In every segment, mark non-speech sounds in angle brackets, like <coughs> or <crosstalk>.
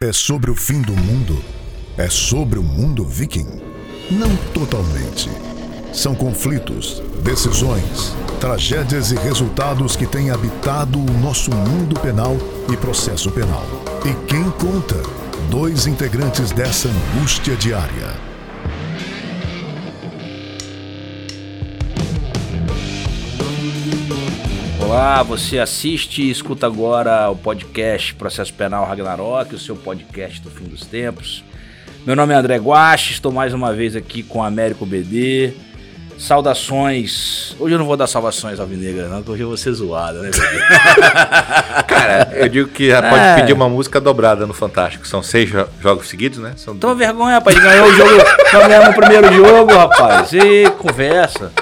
É sobre o fim do mundo? É sobre o mundo viking? Não totalmente. São conflitos, decisões, tragédias e resultados que têm habitado o nosso mundo penal e processo penal. E quem conta? Dois integrantes dessa angústia diária. Olá, você assiste e escuta agora o podcast Processo Penal Ragnarok, o seu podcast do fim dos tempos. Meu nome é André Guache, estou mais uma vez aqui com Américo BD. Saudações. Hoje eu não vou dar salvações alvinegras, não, porque hoje eu vou ser zoado, né? <laughs> Cara, eu digo que já pode é. pedir uma música dobrada no Fantástico. São seis jo jogos seguidos, né? São... Toma vergonha, rapaz. Ganhou o jogo. Nós ganhamos o primeiro jogo, rapaz. E conversa.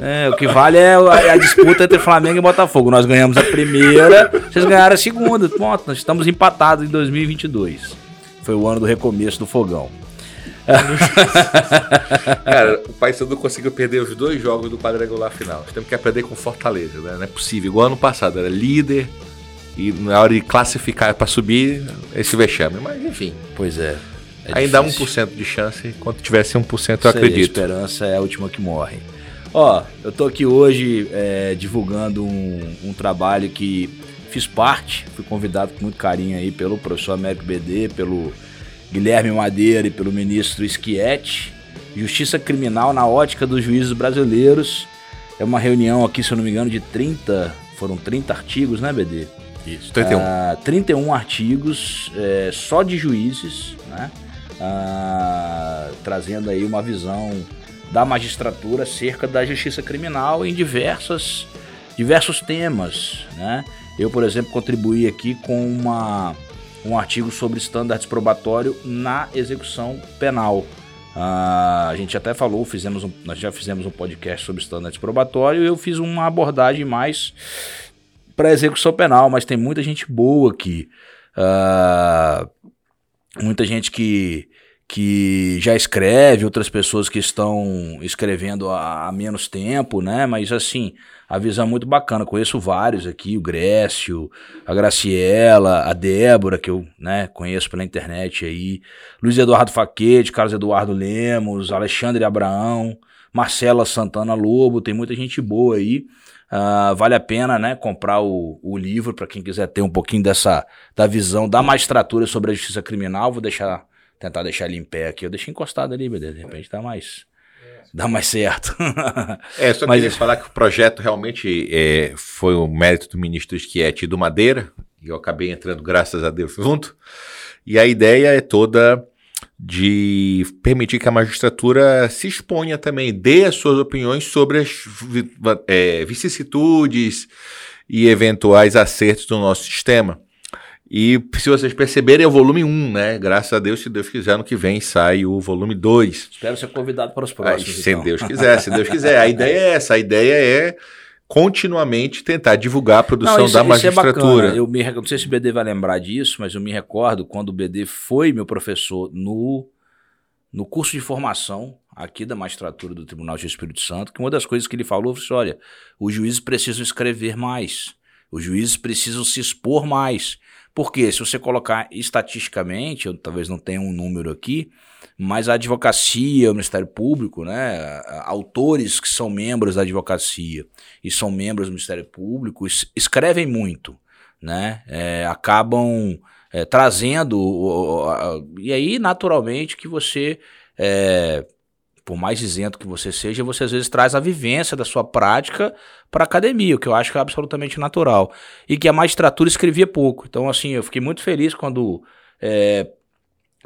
É, o que vale é a, a, disputa entre Flamengo e Botafogo. Nós ganhamos a primeira, vocês ganharam a segunda. Ponto, nós estamos empatados em 2022. Foi o ano do recomeço do fogão. <laughs> Cara, o Paysandu conseguiu perder os dois jogos do quadrangular final. Nós temos que aprender com Fortaleza, né? Não é possível. Igual ano passado, era líder e na hora de classificar para subir, esse vexame. Mas enfim. Pois é. é Ainda difícil. 1% de chance. Quando tivesse 1%, eu acredito. a esperança é a última que morre. Ó, eu tô aqui hoje é, divulgando um, um, trabalho que fiz parte, fui convidado com muito carinho aí pelo professor Américo BD, pelo Guilherme Madeira e pelo ministro Schietti. Justiça Criminal na ótica dos juízes brasileiros. É uma reunião aqui, se eu não me engano, de 30, foram 30 artigos, né, BD? Isso, 31. Ah, 31 artigos é, só de juízes, né? Ah, trazendo aí uma visão da magistratura acerca da justiça criminal em diversas, diversos temas. Né? Eu, por exemplo, contribuí aqui com uma, um artigo sobre estándares probatório na execução penal. Uh, a gente até falou, fizemos um, nós já fizemos um podcast sobre estándares probatório e eu fiz uma abordagem mais para execução penal, mas tem muita gente boa aqui. Uh, muita gente que que já escreve, outras pessoas que estão escrevendo há, menos tempo, né? Mas assim, a visão é muito bacana. Conheço vários aqui, o Grécio, a Graciela, a Débora, que eu né, conheço pela internet aí, Luiz Eduardo Faquete, Carlos Eduardo Lemos, Alexandre Abraão, Marcela Santana Lobo, tem muita gente boa aí. Uh, vale a pena né, comprar o, o livro para quem quiser ter um pouquinho dessa da visão da magistratura sobre a justiça criminal. Vou deixar tentar deixar ele em pé aqui. Eu deixei encostado ali, beleza. De repente dá mais. Dá mais certo. <laughs> é, só Mas... queria falar que o projeto realmente é, foi o mérito do ministro Schietti e do Madeira, e eu acabei entrando, graças a Deus, junto. E a ideia é toda de permitir que a magistratura se exponha também, dê as suas opiniões sobre as é, vicissitudes e eventuais acertos do nosso sistema. E se vocês perceberem, é o volume 1, né? Graças a Deus, se Deus quiser, ano que vem sai o volume 2. Espero ser convidado para os próximos. Aí, se então. Deus quiser, se Deus quiser. A ideia é essa, a ideia é continuamente tentar divulgar a produção não, isso, da magistratura. É eu me, não sei se o BD vai lembrar disso, mas eu me recordo quando o BD foi meu professor no, no curso de formação aqui da magistratura do Tribunal de Espírito Santo, que uma das coisas que ele falou foi olha, os juízes precisam escrever mais, os juízes precisam se expor mais. Porque se você colocar estatisticamente, eu talvez não tenha um número aqui, mas a advocacia, o Ministério Público, né, autores que são membros da advocacia e são membros do Ministério Público escrevem muito, né, é, acabam é, trazendo, e aí naturalmente que você é, por mais isento que você seja, você às vezes traz a vivência da sua prática para academia, o que eu acho que é absolutamente natural. E que a magistratura escrevia pouco. Então, assim, eu fiquei muito feliz quando é,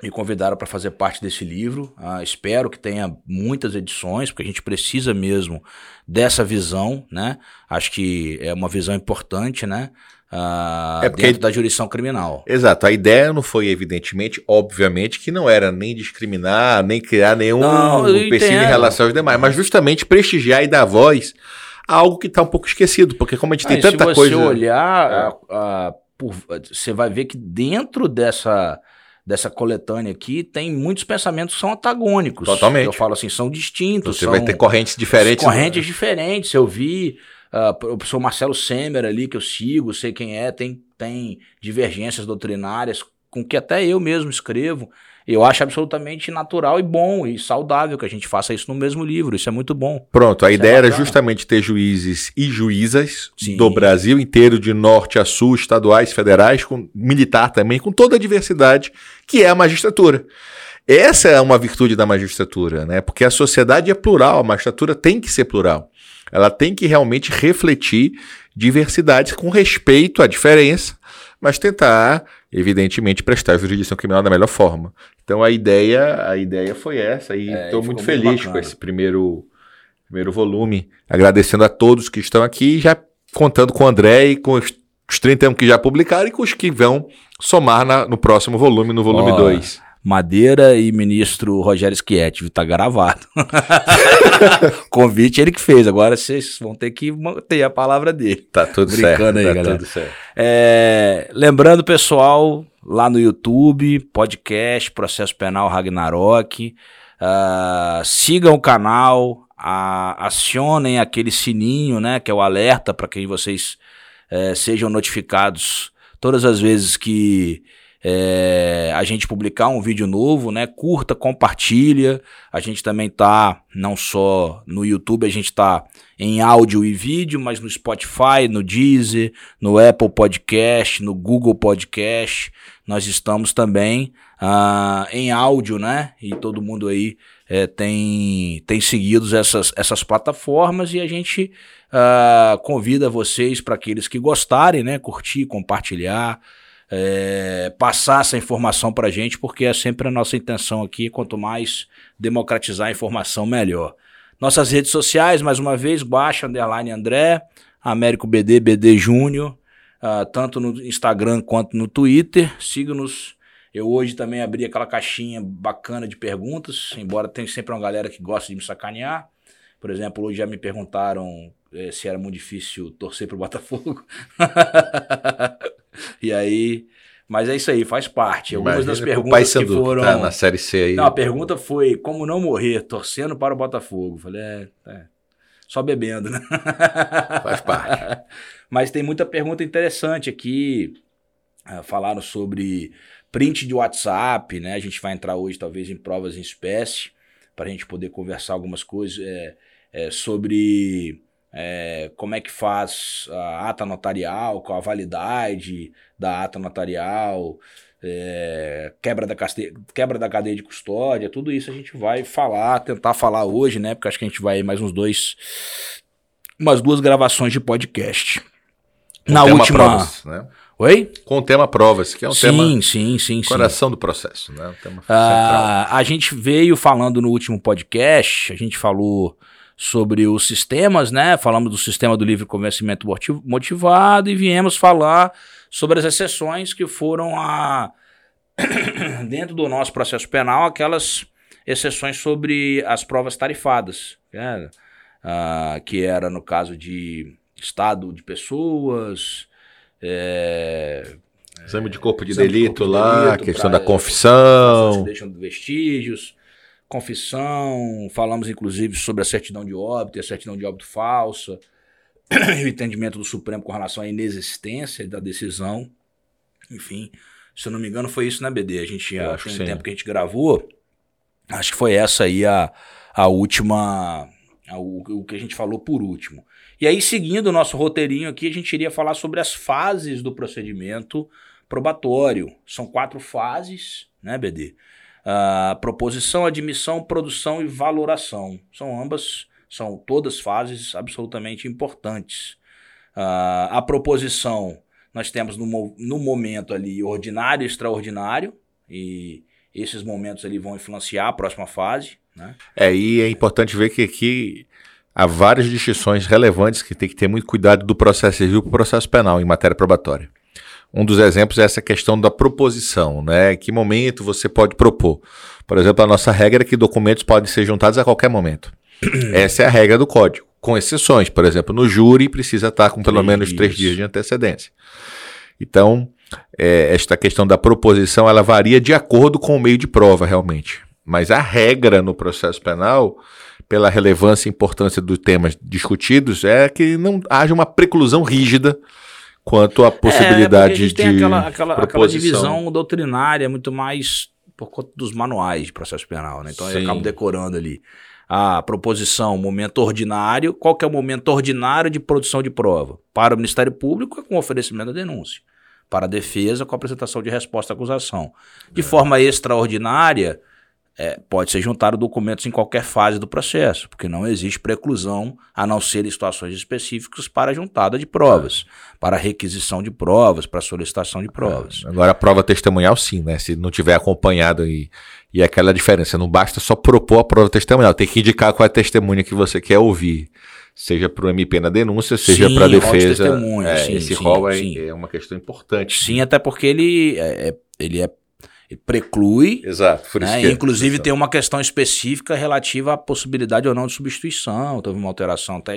me convidaram para fazer parte desse livro. Ah, espero que tenha muitas edições, porque a gente precisa mesmo dessa visão, né? Acho que é uma visão importante, né? Uh, é porque... dentro da jurisdição criminal. Exato. A ideia não foi, evidentemente, obviamente, que não era nem discriminar, nem criar nenhum empecilho em relação aos demais, mas justamente prestigiar e dar voz a algo que está um pouco esquecido, porque como a gente tem tanta coisa... Se você olhar, é. por, você vai ver que dentro dessa dessa coletânea aqui tem muitos pensamentos que são antagônicos. Totalmente. Eu falo assim, são distintos. Você são vai ter correntes diferentes. Correntes né? diferentes. Eu vi Uh, o professor Marcelo Semer ali, que eu sigo, sei quem é, tem, tem divergências doutrinárias com que até eu mesmo escrevo. Eu acho absolutamente natural e bom e saudável que a gente faça isso no mesmo livro. Isso é muito bom. Pronto, a isso é ideia é era justamente ter juízes e juízas Sim. do Brasil inteiro, de norte a sul, estaduais, federais, com militar também, com toda a diversidade que é a magistratura. Essa é uma virtude da magistratura, né? Porque a sociedade é plural, a magistratura tem que ser plural. Ela tem que realmente refletir diversidades com respeito à diferença, mas tentar, evidentemente, prestar jurisdição criminal da melhor forma. Então a ideia, a ideia foi essa e estou é, muito feliz com esse primeiro, primeiro volume, agradecendo a todos que estão aqui, já contando com o André e com os, os 31 que já publicaram e com os que vão somar na, no próximo volume, no volume 2. Madeira e ministro Rogério Schietti, tá gravado. <laughs> Convite ele que fez, agora vocês vão ter que ter a palavra dele. Tá tudo Brincando certo. Aí, tá galera. tudo certo. É, lembrando, pessoal, lá no YouTube, podcast Processo Penal Ragnarok. Uh, sigam o canal, uh, acionem aquele sininho, né, que é o alerta para que vocês uh, sejam notificados todas as vezes que é, a gente publicar um vídeo novo, né? Curta, compartilha. A gente também tá não só no YouTube, a gente tá em áudio e vídeo, mas no Spotify, no Deezer, no Apple Podcast, no Google Podcast. Nós estamos também uh, em áudio, né? E todo mundo aí é, tem, tem seguido essas, essas plataformas e a gente uh, convida vocês para aqueles que gostarem, né? Curtir, compartilhar é, passar essa informação para a gente, porque é sempre a nossa intenção aqui, quanto mais democratizar a informação, melhor. Nossas redes sociais, mais uma vez, baixa, underline André, Américo BD, BD Júnior, uh, tanto no Instagram quanto no Twitter. Siga-nos. Eu hoje também abri aquela caixinha bacana de perguntas, embora tenha sempre uma galera que gosta de me sacanear. Por exemplo, hoje já me perguntaram eh, se era muito difícil torcer pro Botafogo. <laughs> E aí. Mas é isso aí, faz parte. Algumas Imagina das perguntas que foram. Tá na série C aí. Não, a pergunta foi como não morrer torcendo para o Botafogo. Falei, é, é só bebendo, né? Faz parte. <laughs> Mas tem muita pergunta interessante aqui. Uh, falaram sobre print de WhatsApp, né? A gente vai entrar hoje, talvez, em provas em espécie, para a gente poder conversar algumas coisas é, é, sobre é, como é que faz a ata notarial, qual a validade da ata notarial, é, quebra, da cadeia, quebra da cadeia de custódia, tudo isso a gente vai falar, tentar falar hoje, né? Porque acho que a gente vai mais uns dois, umas duas gravações de podcast. Com Na última. Provas, né? Oi? Com o tema provas, que é um sim, tema. Sim, sim, Coração do processo, né? Um tema ah, a gente veio falando no último podcast, a gente falou sobre os sistemas, né? Falamos do sistema do livre convencimento motivado e viemos falar sobre as exceções que foram a <coughs> dentro do nosso processo penal aquelas exceções sobre as provas tarifadas, né? ah, que era no caso de estado de pessoas, é, exame de corpo de delito de corpo lá, de delito, questão pra, da confissão, deixam vestígios confissão, falamos inclusive sobre a certidão de óbito e a certidão de óbito falsa, <clears throat> o entendimento do Supremo com relação à inexistência da decisão. Enfim, se eu não me engano, foi isso, né, BD? A gente já tem um tempo que a gente gravou. Acho que foi essa aí a, a última. A, o, o que a gente falou por último. E aí, seguindo o nosso roteirinho aqui, a gente iria falar sobre as fases do procedimento probatório. São quatro fases, né, BD? Uh, proposição, admissão, produção e valoração. São ambas, são todas fases absolutamente importantes. Uh, a proposição, nós temos no, no momento ali ordinário e extraordinário, e esses momentos ali vão influenciar a próxima fase. Né? É, e é importante ver que aqui há várias distinções relevantes que tem que ter muito cuidado do processo civil para o processo penal em matéria probatória. Um dos exemplos é essa questão da proposição, né? Em que momento você pode propor? Por exemplo, a nossa regra é que documentos podem ser juntados a qualquer momento. <clears throat> essa é a regra do código, com exceções. Por exemplo, no júri precisa estar com pelo três menos dias. três dias de antecedência. Então, é, esta questão da proposição ela varia de acordo com o meio de prova, realmente. Mas a regra no processo penal, pela relevância e importância dos temas discutidos, é que não haja uma preclusão rígida quanto a possibilidade é, a gente de. Tem aquela, aquela, aquela divisão doutrinária muito mais por conta dos manuais de processo penal, né? Então Sim. eu acabo decorando ali a proposição, momento ordinário. Qual que é o momento ordinário de produção de prova? Para o Ministério Público é com oferecimento da denúncia. Para a defesa, com a apresentação de resposta à acusação. De é. forma extraordinária, é, pode ser juntado documentos em qualquer fase do processo, porque não existe preclusão, a não ser em situações específicas, para juntada de provas, para requisição de provas, para solicitação de provas. É, agora, a prova testemunhal, sim, né? Se não tiver acompanhado e, e aquela diferença, não basta só propor a prova testemunhal, tem que indicar qual é a testemunha que você quer ouvir. Seja para o MP na denúncia, seja para a defesa. De é, sim, esse sim, rol é, é, uma questão importante. Sim, até porque ele é, é ele é preclui. Exato. Né? Inclusive tem uma questão específica relativa à possibilidade ou não de substituição. Teve uma alteração até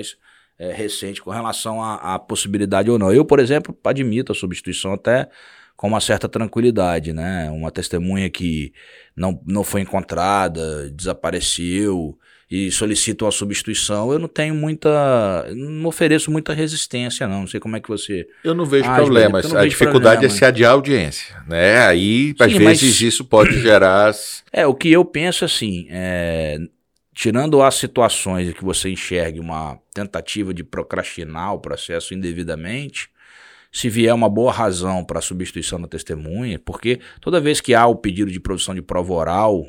é, recente com relação à, à, possibilidade ou não. Eu, por exemplo, admito a substituição até com uma certa tranquilidade, né? Uma testemunha que não, não foi encontrada, desapareceu, e solicitam a substituição, eu não tenho muita. não ofereço muita resistência, não. Não sei como é que você. Eu não vejo problemas. a dificuldade problema. é se adiar a audiência. Né? Aí, às Sim, vezes, mas... isso pode gerar. É, o que eu penso assim, é... tirando as situações em que você enxergue uma tentativa de procrastinar o processo indevidamente. Se vier uma boa razão para a substituição da testemunha, porque toda vez que há o pedido de produção de prova oral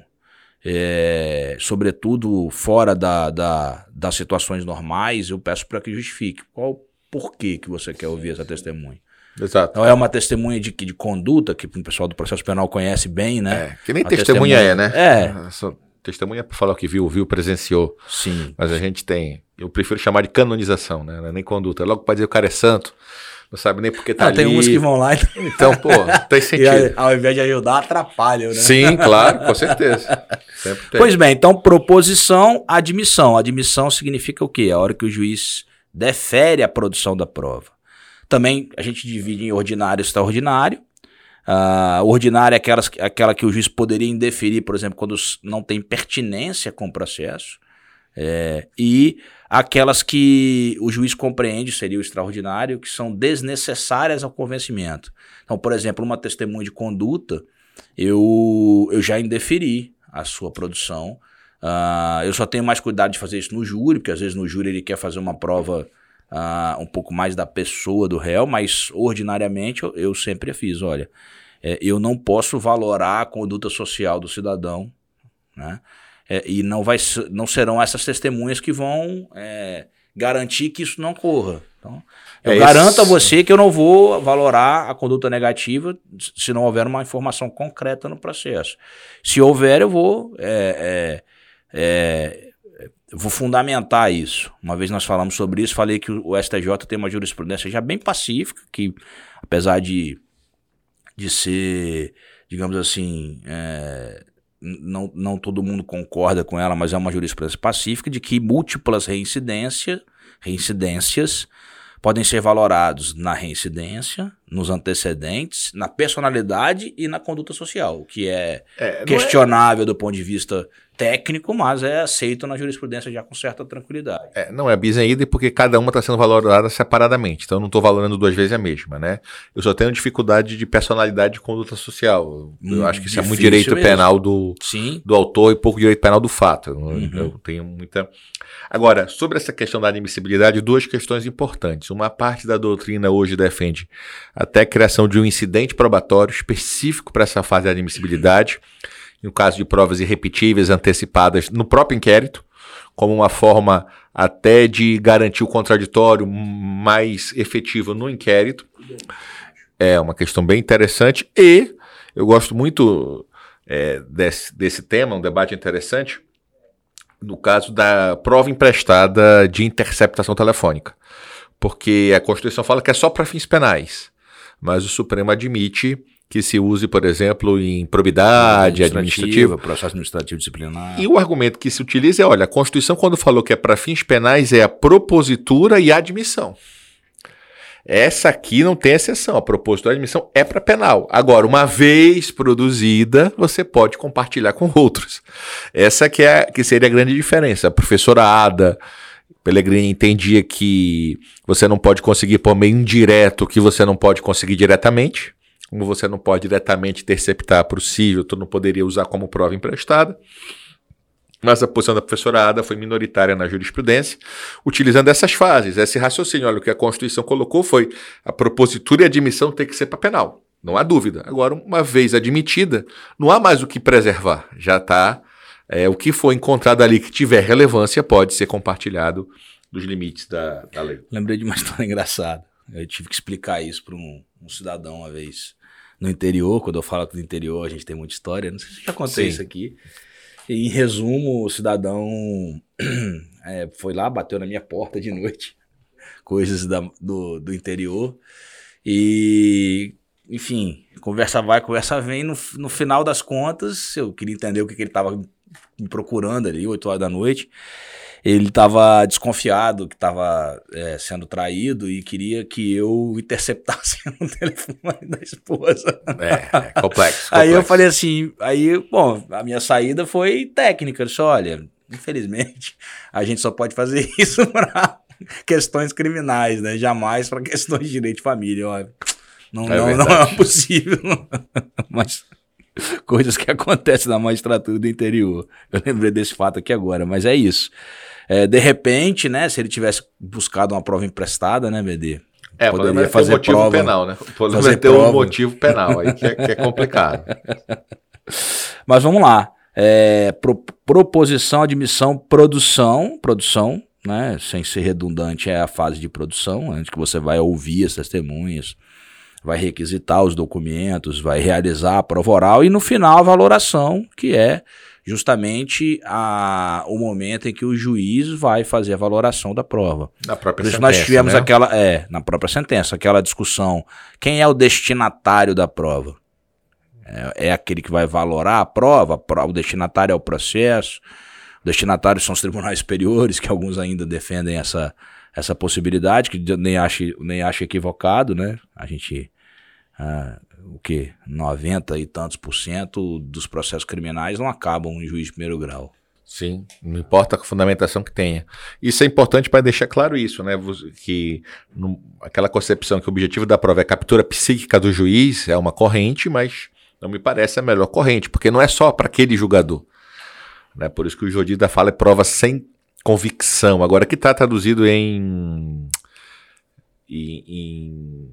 é, sobretudo fora da, da, das situações normais, eu peço para que justifique. Qual o porquê que você quer ouvir essa testemunha? Exato. Então é uma testemunha de, de conduta, que o pessoal do processo penal conhece bem, né? É, que nem testemunha, testemunha, é, né? É. Essa testemunha é para falar o que viu, viu, presenciou. Sim. Mas a gente tem, eu prefiro chamar de canonização, né? É nem conduta. Logo para dizer o cara é santo, não sabe nem porque tá não, ali. Tem uns que vão lá e... <laughs> Então, pô, tem <laughs> sentido. Aí, ao invés de ajudar, atrapalham, né? Sim, claro, com <laughs> certeza. Pois bem, então proposição, admissão. Admissão significa o quê? A hora que o juiz defere a produção da prova. Também a gente divide em ordinário e extraordinário. Uh, ordinário é aquelas, aquela que o juiz poderia indeferir, por exemplo, quando não tem pertinência com o processo. É, e aquelas que o juiz compreende, seria o extraordinário, que são desnecessárias ao convencimento. Então, por exemplo, uma testemunha de conduta, eu, eu já indeferi a sua produção. Uh, eu só tenho mais cuidado de fazer isso no júri, porque às vezes no júri ele quer fazer uma prova uh, um pouco mais da pessoa do réu, mas ordinariamente eu, eu sempre fiz, olha, é, eu não posso valorar a conduta social do cidadão, né? É, e não, vai, não serão essas testemunhas que vão é, garantir que isso não ocorra. Então, eu é garanto esse... a você que eu não vou valorar a conduta negativa se não houver uma informação concreta no processo. Se houver, eu vou, é, é, é vou fundamentar isso. Uma vez nós falamos sobre isso, falei que o STJ tem uma jurisprudência já bem pacífica, que apesar de, de ser, digamos assim, não, não todo mundo concorda com ela, mas é uma jurisprudência pacífica, de que múltiplas reincidência, reincidências podem ser valorados na reincidência, nos antecedentes, na personalidade e na conduta social, o que é, é, é questionável é... do ponto de vista técnico, mas é aceito na jurisprudência já com certa tranquilidade. É, não é bis em ida porque cada uma está sendo valorada separadamente, então eu não estou valorando duas vezes a mesma, né? Eu só tenho dificuldade de personalidade de conduta social. Eu hum, acho que isso é muito direito mesmo. penal do, Sim. do autor e pouco direito penal do fato. Uhum. Eu tenho muita. Agora, sobre essa questão da admissibilidade, duas questões importantes. Uma parte da doutrina hoje defende até a criação de um incidente probatório específico para essa fase da admissibilidade. Uhum no caso de provas irrepetíveis antecipadas no próprio inquérito, como uma forma até de garantir o contraditório mais efetivo no inquérito. É uma questão bem interessante e eu gosto muito é, desse, desse tema, um debate interessante, no caso da prova emprestada de interceptação telefônica. Porque a Constituição fala que é só para fins penais, mas o Supremo admite que se use, por exemplo, em probidade administrativa, processo administrativo disciplinar. E o argumento que se utiliza é, olha, a Constituição quando falou que é para fins penais é a propositura e a admissão. Essa aqui não tem exceção, a propositura e a admissão é para penal. Agora, uma vez produzida, você pode compartilhar com outros. Essa que, é, que seria a grande diferença. A professora Ada Pellegrini entendia que você não pode conseguir por meio indireto o que você não pode conseguir diretamente. Como você não pode diretamente interceptar para o CIVIL, tu não poderia usar como prova emprestada. Mas a posição da professora Ada foi minoritária na jurisprudência, utilizando essas fases, esse raciocínio. Olha, o que a Constituição colocou foi a propositura e a admissão tem que ser para penal. Não há dúvida. Agora, uma vez admitida, não há mais o que preservar. Já está. É, o que for encontrado ali que tiver relevância pode ser compartilhado dos limites da, da lei. Lembrei de uma história <laughs> engraçada. Eu tive que explicar isso para um, um, cidadão uma vez no interior. Quando eu falo do interior, a gente tem muita história. Não sei se já contei isso aqui. Em resumo, o cidadão <clears throat> é, foi lá, bateu na minha porta de noite, <laughs> coisas da, do, do interior. E, enfim, conversa vai, conversa vem. No, no final das contas, eu queria entender o que, que ele estava me procurando ali, 8 horas da noite ele estava desconfiado que estava é, sendo traído e queria que eu interceptasse <laughs> o telefone da esposa. É, é complexo, complexo, <laughs> Aí eu falei assim, aí, bom, a minha saída foi técnica. Eu disse, olha, infelizmente, a gente só pode fazer <laughs> isso para questões criminais, né? Jamais para questões de direito de família. Ó. Não, é não, não é possível. Mas coisas que acontecem na magistratura do interior. Eu lembrei desse fato aqui agora, mas é isso. É, de repente, né, se ele tivesse buscado uma prova emprestada, né, BD? É, poderia fazer um motivo prova, penal, né? Poderia ter prova. um motivo penal aí, que é, que é complicado. <laughs> Mas vamos lá. É, pro, proposição, admissão, produção, produção, né? Sem ser redundante, é a fase de produção, antes que você vai ouvir as testemunhas, vai requisitar os documentos, vai realizar a prova oral e no final a valoração, que é justamente a, o momento em que o juiz vai fazer a valoração da prova. Na própria Por isso sentença, nós tivemos né? aquela, é, na própria sentença, aquela discussão, quem é o destinatário da prova? É, é aquele que vai valorar a prova, o destinatário é o processo, o destinatário são os tribunais superiores, que alguns ainda defendem essa, essa possibilidade, que nem acho, nem acho equivocado, né? A gente ah, o que 90 e tantos por cento dos processos criminais não acabam em juiz de primeiro grau. Sim, não importa a fundamentação que tenha. Isso é importante para deixar claro isso, né? Que no, aquela concepção que o objetivo da prova é a captura psíquica do juiz é uma corrente, mas não me parece a melhor corrente, porque não é só para aquele julgador. Né? Por isso que o Jodida fala é prova sem convicção. Agora, que está traduzido em, em, em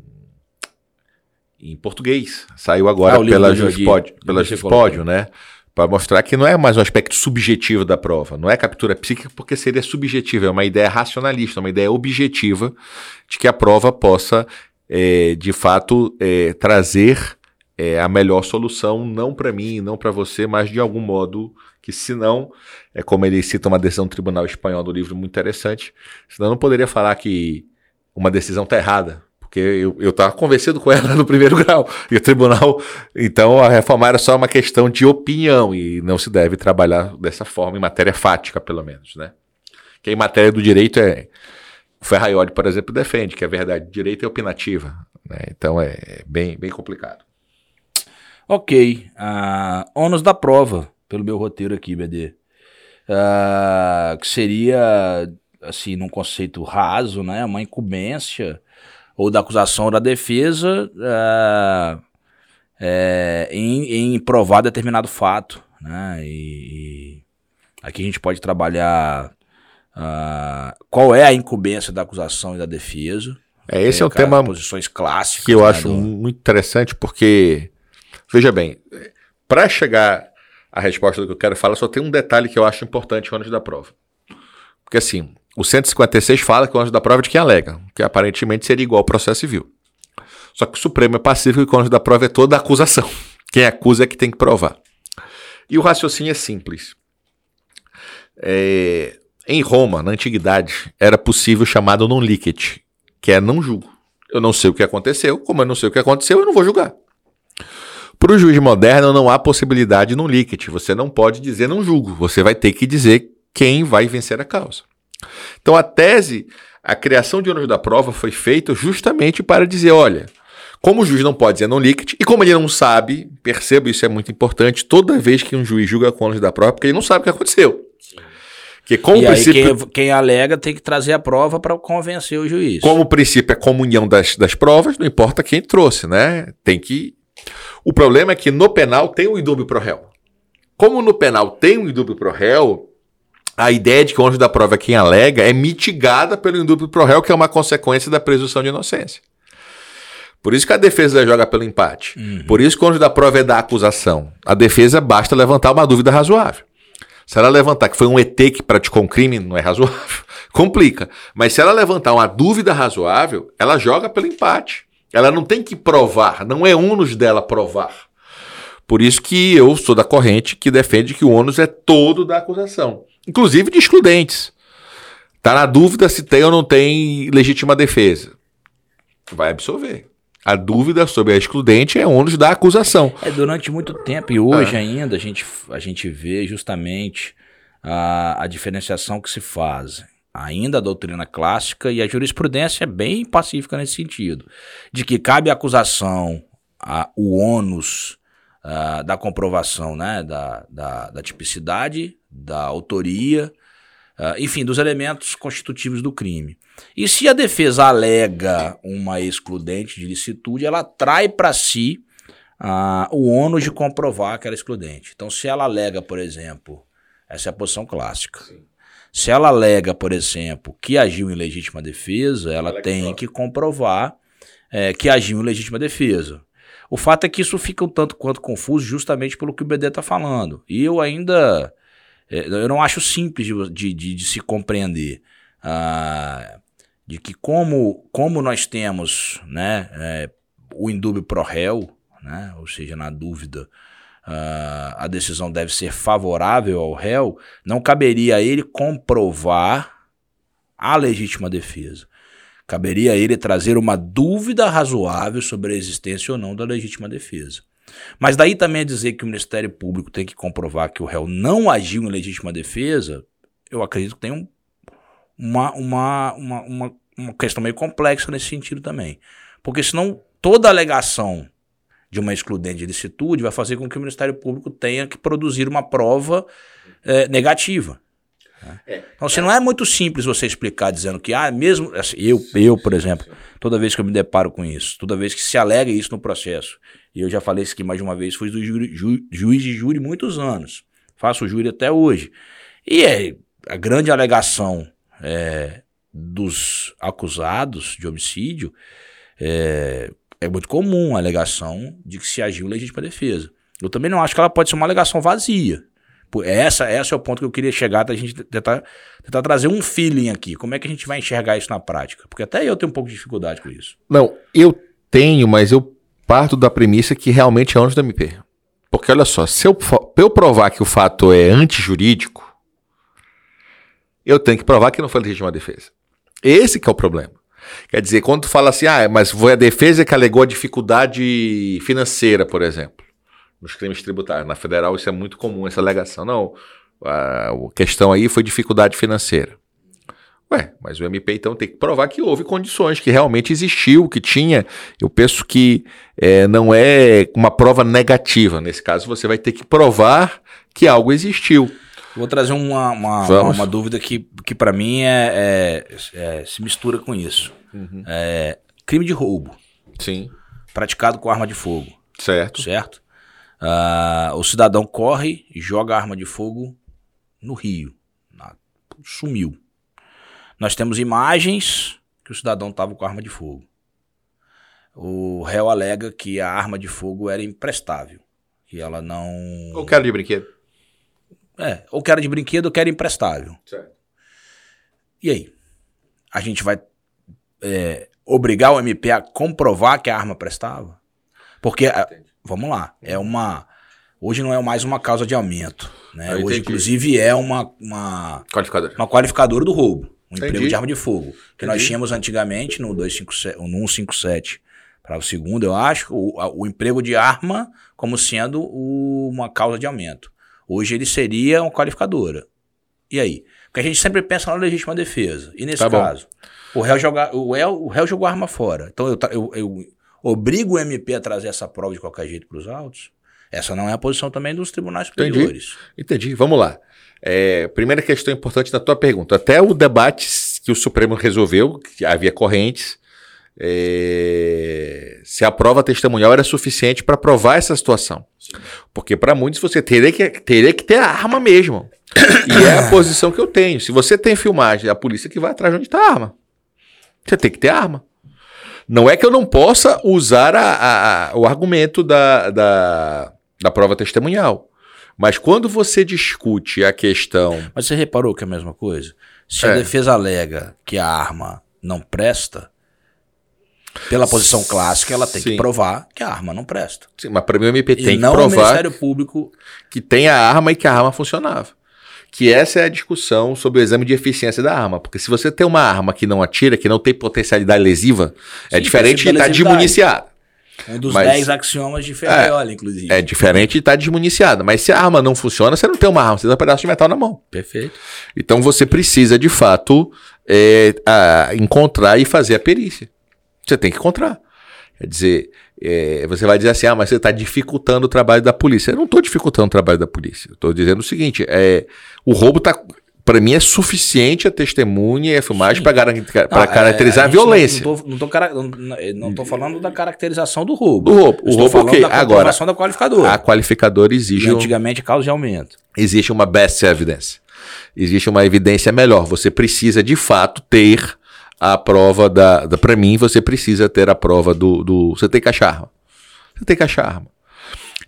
em português. Saiu agora ah, pela Juspódio, pela Juspódio, né? Para mostrar que não é mais um aspecto subjetivo da prova, não é captura psíquica porque seria subjetiva, é uma ideia racionalista, uma ideia objetiva de que a prova possa, é, de fato, é, trazer é, a melhor solução, não para mim, não para você, mas de algum modo que senão, é como ele cita uma decisão do Tribunal Espanhol do livro muito interessante, senão não poderia falar que uma decisão está errada, porque eu estava convencido com ela <laughs> no primeiro grau. E o tribunal, então, a reforma era só uma questão de opinião e não se deve trabalhar dessa forma, em matéria fática, pelo menos, né? Que em matéria do direito é. O Ferraioli, por exemplo, defende que a verdade direito é opinativa. Né? Então é bem, bem complicado. Ok. Uh, ônus da prova, pelo meu roteiro aqui, BD. Uh, que seria, assim, num conceito raso, né? Uma incumbência ou da acusação ou da defesa é, é, em, em, provar determinado fato. Né? E, e aqui a gente pode trabalhar uh, qual é a incumbência da acusação e da defesa. É, esse é, um tema posições clássicas que eu né, acho do... muito interessante porque, veja bem, para chegar à resposta do que eu quero falar, só tem um detalhe que eu acho importante antes da prova. Porque assim, o 156 fala que o ônus da prova é de quem alega, que aparentemente seria igual ao processo civil. Só que o Supremo é pacífico e o ônus da prova é toda a acusação. <laughs> Quem acusa é que tem que provar. E o raciocínio é simples. É, em Roma, na antiguidade, era possível chamado non licet, que é não julgo. Eu não sei o que aconteceu, como eu não sei o que aconteceu, eu não vou julgar. Para o juiz moderno, não há possibilidade de non licet. Você não pode dizer não julgo. Você vai ter que dizer quem vai vencer a causa. Então a tese, a criação de ônus da prova foi feita justamente para dizer, olha, como o juiz não pode dizer não líquido, e como ele não sabe, perceba isso é muito importante, toda vez que um juiz julga com ônus da prova, porque ele não sabe o que aconteceu. Que como e princípio, aí quem, quem, alega tem que trazer a prova para convencer o juiz. Como o princípio é comunhão das, das provas, não importa quem trouxe, né? Tem que. O problema é que no penal tem um indúbio pro réu. Como no penal tem um indúbio pro réu, a ideia de que o anjo da prova é quem alega é mitigada pelo indúbio pro réu, que é uma consequência da presunção de inocência. Por isso que a defesa joga pelo empate. Uhum. Por isso que o anjo da prova é da acusação. A defesa basta levantar uma dúvida razoável. Se ela levantar que foi um ET que praticou um crime, não é razoável, <laughs> complica. Mas se ela levantar uma dúvida razoável, ela joga pelo empate. Ela não tem que provar, não é ônus dela provar. Por isso que eu sou da corrente que defende que o ônus é todo da acusação, inclusive de excludentes. Está na dúvida se tem ou não tem legítima defesa. Vai absolver. A dúvida sobre a excludente é ônus da acusação. É, durante muito tempo, e hoje é. ainda, a gente, a gente vê justamente a, a diferenciação que se faz. Ainda a doutrina clássica e a jurisprudência é bem pacífica nesse sentido. De que cabe à acusação a, o ônus a, da comprovação né, da, da, da tipicidade, da autoria, Uh, enfim, dos elementos constitutivos do crime. E se a defesa alega uma excludente de licitude, ela trai para si uh, o ônus de comprovar aquela excludente. Então, se ela alega, por exemplo, essa é a posição clássica. Sim. Se ela alega, por exemplo, que agiu em legítima defesa, ela, ela tem que, que comprovar é, que agiu em legítima defesa. O fato é que isso fica um tanto quanto confuso justamente pelo que o BD está falando. E eu ainda é, eu não acho simples de, de, de, se compreender. Ah, de que como, como nós temos né, é, o indúbio pro réu, né, ou seja, na dúvida, uh, a decisão deve ser favorável ao réu, não caberia a ele comprovar a legítima defesa. Caberia a ele trazer uma dúvida razoável sobre a existência ou não da legítima defesa. Mas daí também é dizer que o Ministério Público tem que comprovar que o réu não agiu em legítima defesa, eu acredito que tem um, uma, uma, uma, uma, uma questão meio complexa nesse sentido também. Porque senão toda alegação de uma excludente de licitude vai fazer com que o Ministério Público tenha que produzir uma prova é, negativa. É, então, assim, não é muito simples você explicar dizendo que, ah, mesmo. Assim, eu, eu, por exemplo, toda vez que eu me deparo com isso, toda vez que se alega isso no processo, e eu já falei isso aqui mais de uma vez, fui do ju, ju, juiz de júri muitos anos. Faço júri até hoje. E é a grande alegação é, dos acusados de homicídio é, é muito comum a alegação de que se agiu legítima defesa. Eu também não acho que ela pode ser uma alegação vazia. Essa, essa é o ponto que eu queria chegar, da gente tentar, tentar trazer um feeling aqui. Como é que a gente vai enxergar isso na prática? Porque até eu tenho um pouco de dificuldade com isso. Não, eu tenho, mas eu parto da premissa que realmente é antes do MP. Porque olha só, se eu, eu provar que o fato é antijurídico, eu tenho que provar que não foi legítima defesa. Esse que é o problema. Quer dizer, quando tu fala assim, ah, mas foi a defesa que alegou a dificuldade financeira, por exemplo, nos crimes tributários. Na federal isso é muito comum, essa alegação. Não, a questão aí foi dificuldade financeira. Ué, mas o MP então tem que provar que houve condições, que realmente existiu, que tinha. Eu penso que é, não é uma prova negativa. Nesse caso, você vai ter que provar que algo existiu. Vou trazer uma, uma, uma, uma dúvida que, que para mim é, é, é, se mistura com isso. Uhum. É, crime de roubo. Sim. Praticado com arma de fogo. Certo. Certo? Uh, o cidadão corre e joga a arma de fogo no rio. Sumiu. Nós temos imagens que o cidadão estava com arma de fogo. O réu alega que a arma de fogo era imprestável. Que ela não. Ou que era de brinquedo. É, ou que era de brinquedo ou que era imprestável. Certo. E aí? A gente vai é, obrigar o MP a comprovar que a arma prestava? Porque, vamos lá, é uma. Hoje não é mais uma causa de aumento. Né? Hoje, inclusive, é uma, uma, qualificadora. uma qualificadora do roubo um Entendi. emprego de arma de fogo. Que Entendi. nós tínhamos antigamente no 257, no 157 para o segundo, eu acho, o, o emprego de arma como sendo o, uma causa de aumento. Hoje ele seria uma qualificadora. E aí? Porque a gente sempre pensa na legítima defesa. E nesse tá caso, o réu, joga, o, réu, o réu jogou a arma fora. Então eu, eu, eu obrigo o MP a trazer essa prova de qualquer jeito para os autos? Essa não é a posição também dos tribunais superiores. Entendi. Entendi. Vamos lá. É, primeira questão importante da tua pergunta. Até o debate que o Supremo resolveu, que havia correntes, é, se a prova testemunhal era suficiente para provar essa situação. Sim. Porque para muitos você teria que, teria que ter a arma mesmo. <coughs> e é a posição que eu tenho. Se você tem filmagem, é a polícia que vai atrás de onde está a arma. Você tem que ter arma. Não é que eu não possa usar a, a, a, o argumento da, da, da prova testemunhal. Mas quando você discute a questão. Mas você reparou que é a mesma coisa? Se é. a defesa alega que a arma não presta, pela posição clássica, ela tem Sim. que provar que a arma não presta. Sim, mas para mim o MP tem que provar. O Ministério Público. Que tem a arma e que a arma funcionava que essa é a discussão sobre o exame de eficiência da arma. Porque se você tem uma arma que não atira, que não tem potencialidade lesiva, é Sim, é diferente de estar tá desmuniciada. Um dos 10 axiomas de Ferraioli, é, inclusive. É diferente de estar tá desmuniciada. Mas se a arma não funciona, você não tem uma arma, você tem um pedaço de metal na mão. Perfeito. Então você precisa, de fato, é, a, encontrar e fazer a perícia. Você tem que encontrar. Quer dizer, é, você vai dizer assim, ah, mas você está dificultando o trabalho da polícia. Eu não estou dificultando o trabalho da polícia. Estou dizendo o seguinte: é, o roubo está. Para mim é suficiente a testemunha e a filmagem para é, caracterizar a, a violência. Não estou falando da caracterização do roubo. Do roubo. O roubo okay. da Agora, da qualificadora. A qualificadora exige. E antigamente um, causa de aumento. Existe uma best evidence. Existe uma evidência melhor. Você precisa de fato ter a prova da. da para mim, você precisa ter a prova do, do. Você tem que achar arma. Você tem que achar arma.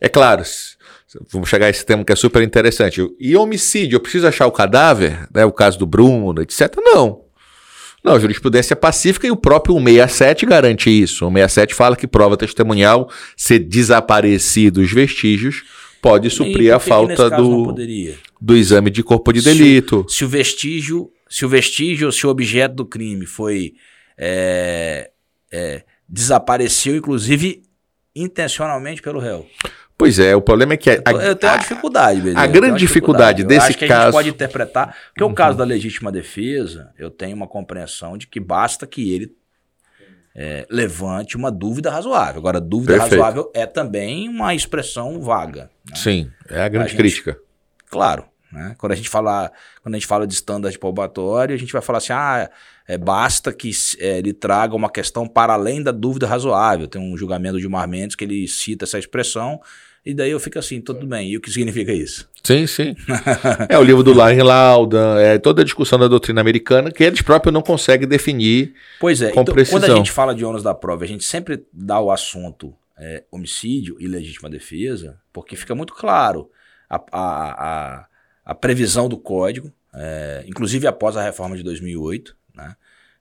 É claro, vamos chegar a esse tema que é super interessante. E homicídio, eu preciso achar o cadáver, né, o caso do Bruno, etc. Não. Não, a jurisprudência é pacífica e o próprio 167 garante isso. O 167 fala que prova testemunhal, ser desaparecido os vestígios, pode suprir a falta do, do exame de corpo de delito. Se, se o vestígio se o vestígio, se o objeto do crime foi. É, é, desapareceu, inclusive intencionalmente pelo réu. Pois é, o problema é que. A, eu tenho uma dificuldade, beleza? A grande dificuldade, dificuldade desse acho que caso. A gente pode interpretar. Porque uhum. o caso da legítima defesa, eu tenho uma compreensão de que basta que ele é, levante uma dúvida razoável. Agora, dúvida Perfeito. razoável é também uma expressão vaga. Né? Sim, é a grande a gente, crítica. Claro. Né? Quando, a gente fala, quando a gente fala de standard probatório, a gente vai falar assim: ah, é, basta que é, ele traga uma questão para além da dúvida razoável. Tem um julgamento de Mar Mendes que ele cita essa expressão, e daí eu fico assim, tudo bem, e o que significa isso? Sim, sim. <laughs> é o livro do Larry Lauda, é toda a discussão da doutrina americana que eles próprios não conseguem definir pois é, com então, precisão. Quando a gente fala de ônus da prova, a gente sempre dá o assunto é, homicídio e legítima defesa, porque fica muito claro a, a, a a previsão do código, é, inclusive após a reforma de 2008. Né?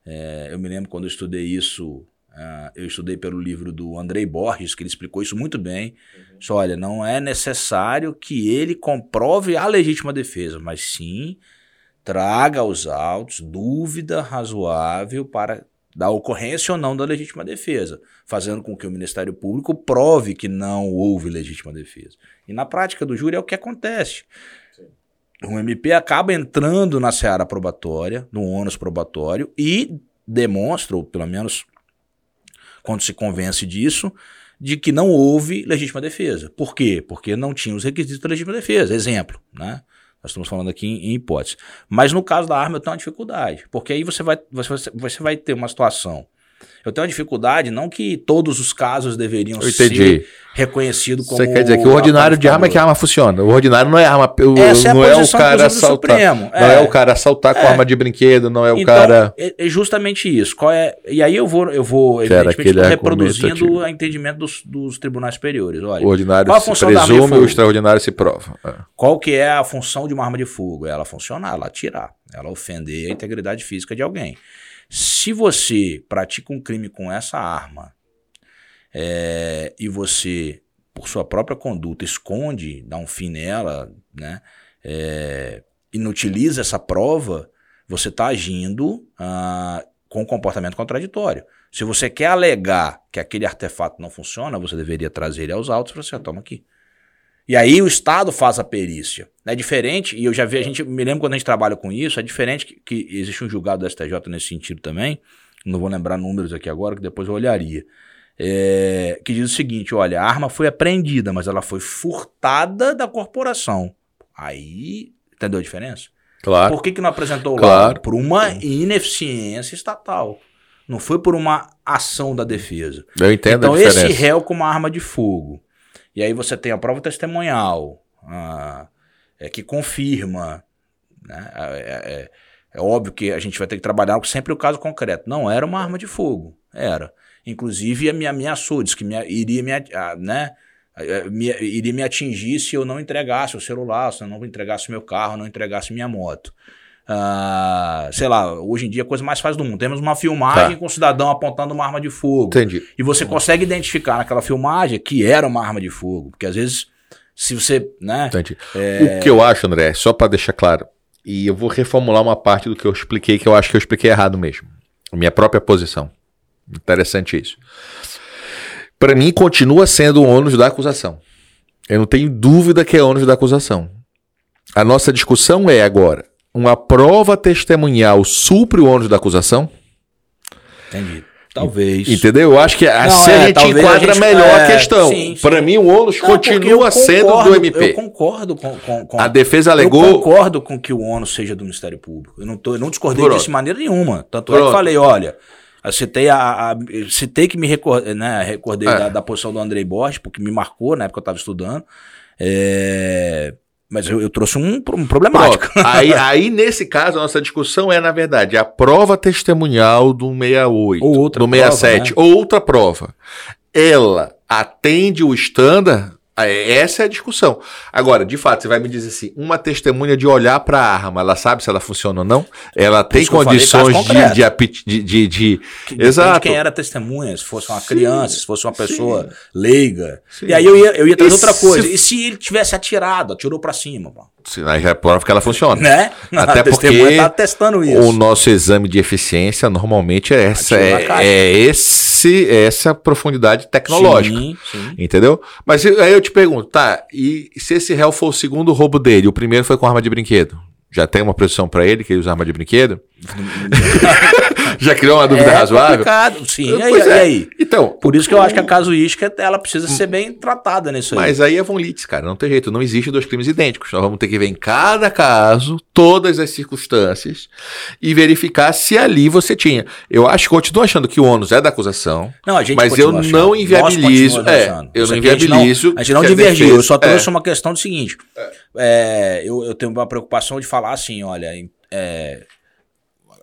É, eu me lembro quando eu estudei isso, uh, eu estudei pelo livro do Andrei Borges, que ele explicou isso muito bem. Uhum. Só, olha, não é necessário que ele comprove a legítima defesa, mas sim traga aos autos dúvida razoável para da ocorrência ou não da legítima defesa, fazendo com que o Ministério Público prove que não houve legítima defesa. E na prática do júri é o que acontece o MP acaba entrando na seara probatória, no ônus probatório, e demonstra, ou pelo menos quando se convence disso, de que não houve legítima defesa. Por quê? Porque não tinha os requisitos da legítima defesa. Exemplo, né? Nós estamos falando aqui em, em hipótese. Mas no caso da arma eu tenho uma dificuldade, porque aí você vai, você, você vai ter uma situação eu tenho uma dificuldade, não que todos os casos deveriam ser reconhecidos como. Você quer dizer que o ordinário de arma é que a arma funciona. O ordinário não é arma. O, Essa não é, é o cara assaltar. Não é. é. o cara assaltar é. com arma de brinquedo, não é o então, cara. É, é justamente isso. Qual é, e aí eu vou, eu vou evidentemente, reproduzindo o entendimento dos, dos, tribunais superiores. Olha, o ordinário qual a função se presume, o extraordinário se prova. É. Qual que é a função de uma arma de fogo? Ela funcionar, ela atirar, ela ofender a integridade física de alguém. Se você pratica um crime com essa arma é, e você, por sua própria conduta, esconde, dá um fim nela, né, é, inutiliza essa prova, você está agindo ah, com um comportamento contraditório. Se você quer alegar que aquele artefato não funciona, você deveria trazer ele aos autos para você, toma aqui. E aí o Estado faz a perícia. É diferente, e eu já vi, a gente me lembro quando a gente trabalha com isso, é diferente que, que existe um julgado do STJ nesse sentido também, não vou lembrar números aqui agora, que depois eu olharia, é, que diz o seguinte, olha, a arma foi apreendida, mas ela foi furtada da corporação. Aí Entendeu a diferença? Claro. Por que, que não apresentou Claro. laudo? Por uma ineficiência estatal. Não foi por uma ação da defesa. Eu entendo então, a diferença. esse réu com uma arma de fogo. E aí você tem a prova testemunhal, ah, é, que confirma. Né? É, é- é óbvio que a gente vai ter que trabalhar sempre o caso concreto. Não era uma arma de fogo. Era. Inclusive, me ameaçou, disse que me, iria, me, a- né? me- iria me atingir se eu não entregasse o celular, se eu não entregasse meu carro, não entregasse minha moto. Ah, sei lá, hoje em dia é a coisa mais fácil do mundo. Temos uma filmagem Tá. com um cidadão apontando uma arma de fogo. Entendi. E você consegue identificar naquela filmagem que era uma arma de fogo. Porque às vezes, se você. Né, Entendi. O que eu acho, André, só para deixar claro, e eu vou reformular uma parte do que eu expliquei, que eu acho que eu expliquei errado mesmo. Minha própria posição. Interessante isso. Para mim, continua sendo o ônus da acusação. Eu não tenho dúvida que é ônus da acusação. A nossa discussão é agora: uma prova testemunhal supre o ônus da acusação? entendi. Talvez. Entendeu? Eu acho que assim é, a gente enquadra a gente- melhor é, a questão. Para mim, o ônus Não, eu continua sendo concordo- do MP. Eu concordo com. com, com A defesa eu alegou. concordo com que o ônus seja do Ministério Público. Eu não, tô, eu não discordei Pronto. disso de maneira nenhuma. Tanto é que Pronto. eu falei, olha. Eu citei, a, a- eu citei que me recordei, né, recordei É. da, da posição do Andrei Borges, porque me marcou na época que eu estava estudando. É, mas eu, eu trouxe um, um problemático. Pronto. aí, <laughs> aí, nesse caso, a nossa discussão é, na verdade, a prova testemunhal do 68, Ou outra do prova, 67, né? outra prova. Ela atende o estándar? É, Essa é a discussão. Agora, de fato, você vai me dizer assim: uma testemunha de olhar para a arma, ela sabe se ela funciona ou não? Ela tem falei, condições caso de, de, de, de, de- Exato. quem era testemunha, se fosse uma Sim, criança, se fosse uma sim. pessoa leiga. Sim. E aí eu ia, eu ia trazer E outra se- coisa. E se ele tivesse atirado, atirou pra cima, pô? Aí já é prova que ela funciona. né? Até porque tá testando isso. O nosso exame de eficiência normalmente é essa, é, é esse, é essa profundidade tecnológica. Sim, sim. Entendeu? Mas aí eu te pergunto, tá, e se esse réu for o segundo roubo dele, o primeiro foi com arma de brinquedo? Já tem uma presunção pra ele que ele usa arma de brinquedo? <laughs> Já criou uma dúvida é razoável? complicado. Sim, e aí, Pois e é. aí? Então, Por isso que eu acho que a casuística ela precisa ser bem tratada nisso aí. mas aí é Von Litz, cara, não tem jeito, não existe dois crimes idênticos. Nós vamos ter que ver em cada caso todas as circunstâncias e verificar se ali você tinha. Eu acho, continuo achando que o ônus é da acusação. Não, a gente Mas eu achando. não inviabilizo- é, eu não aqui a gente inviabilizo A gente não a divergiu, eu só trouxe é. uma questão do seguinte. É, eu, eu tenho uma preocupação de falar assim, olha, é,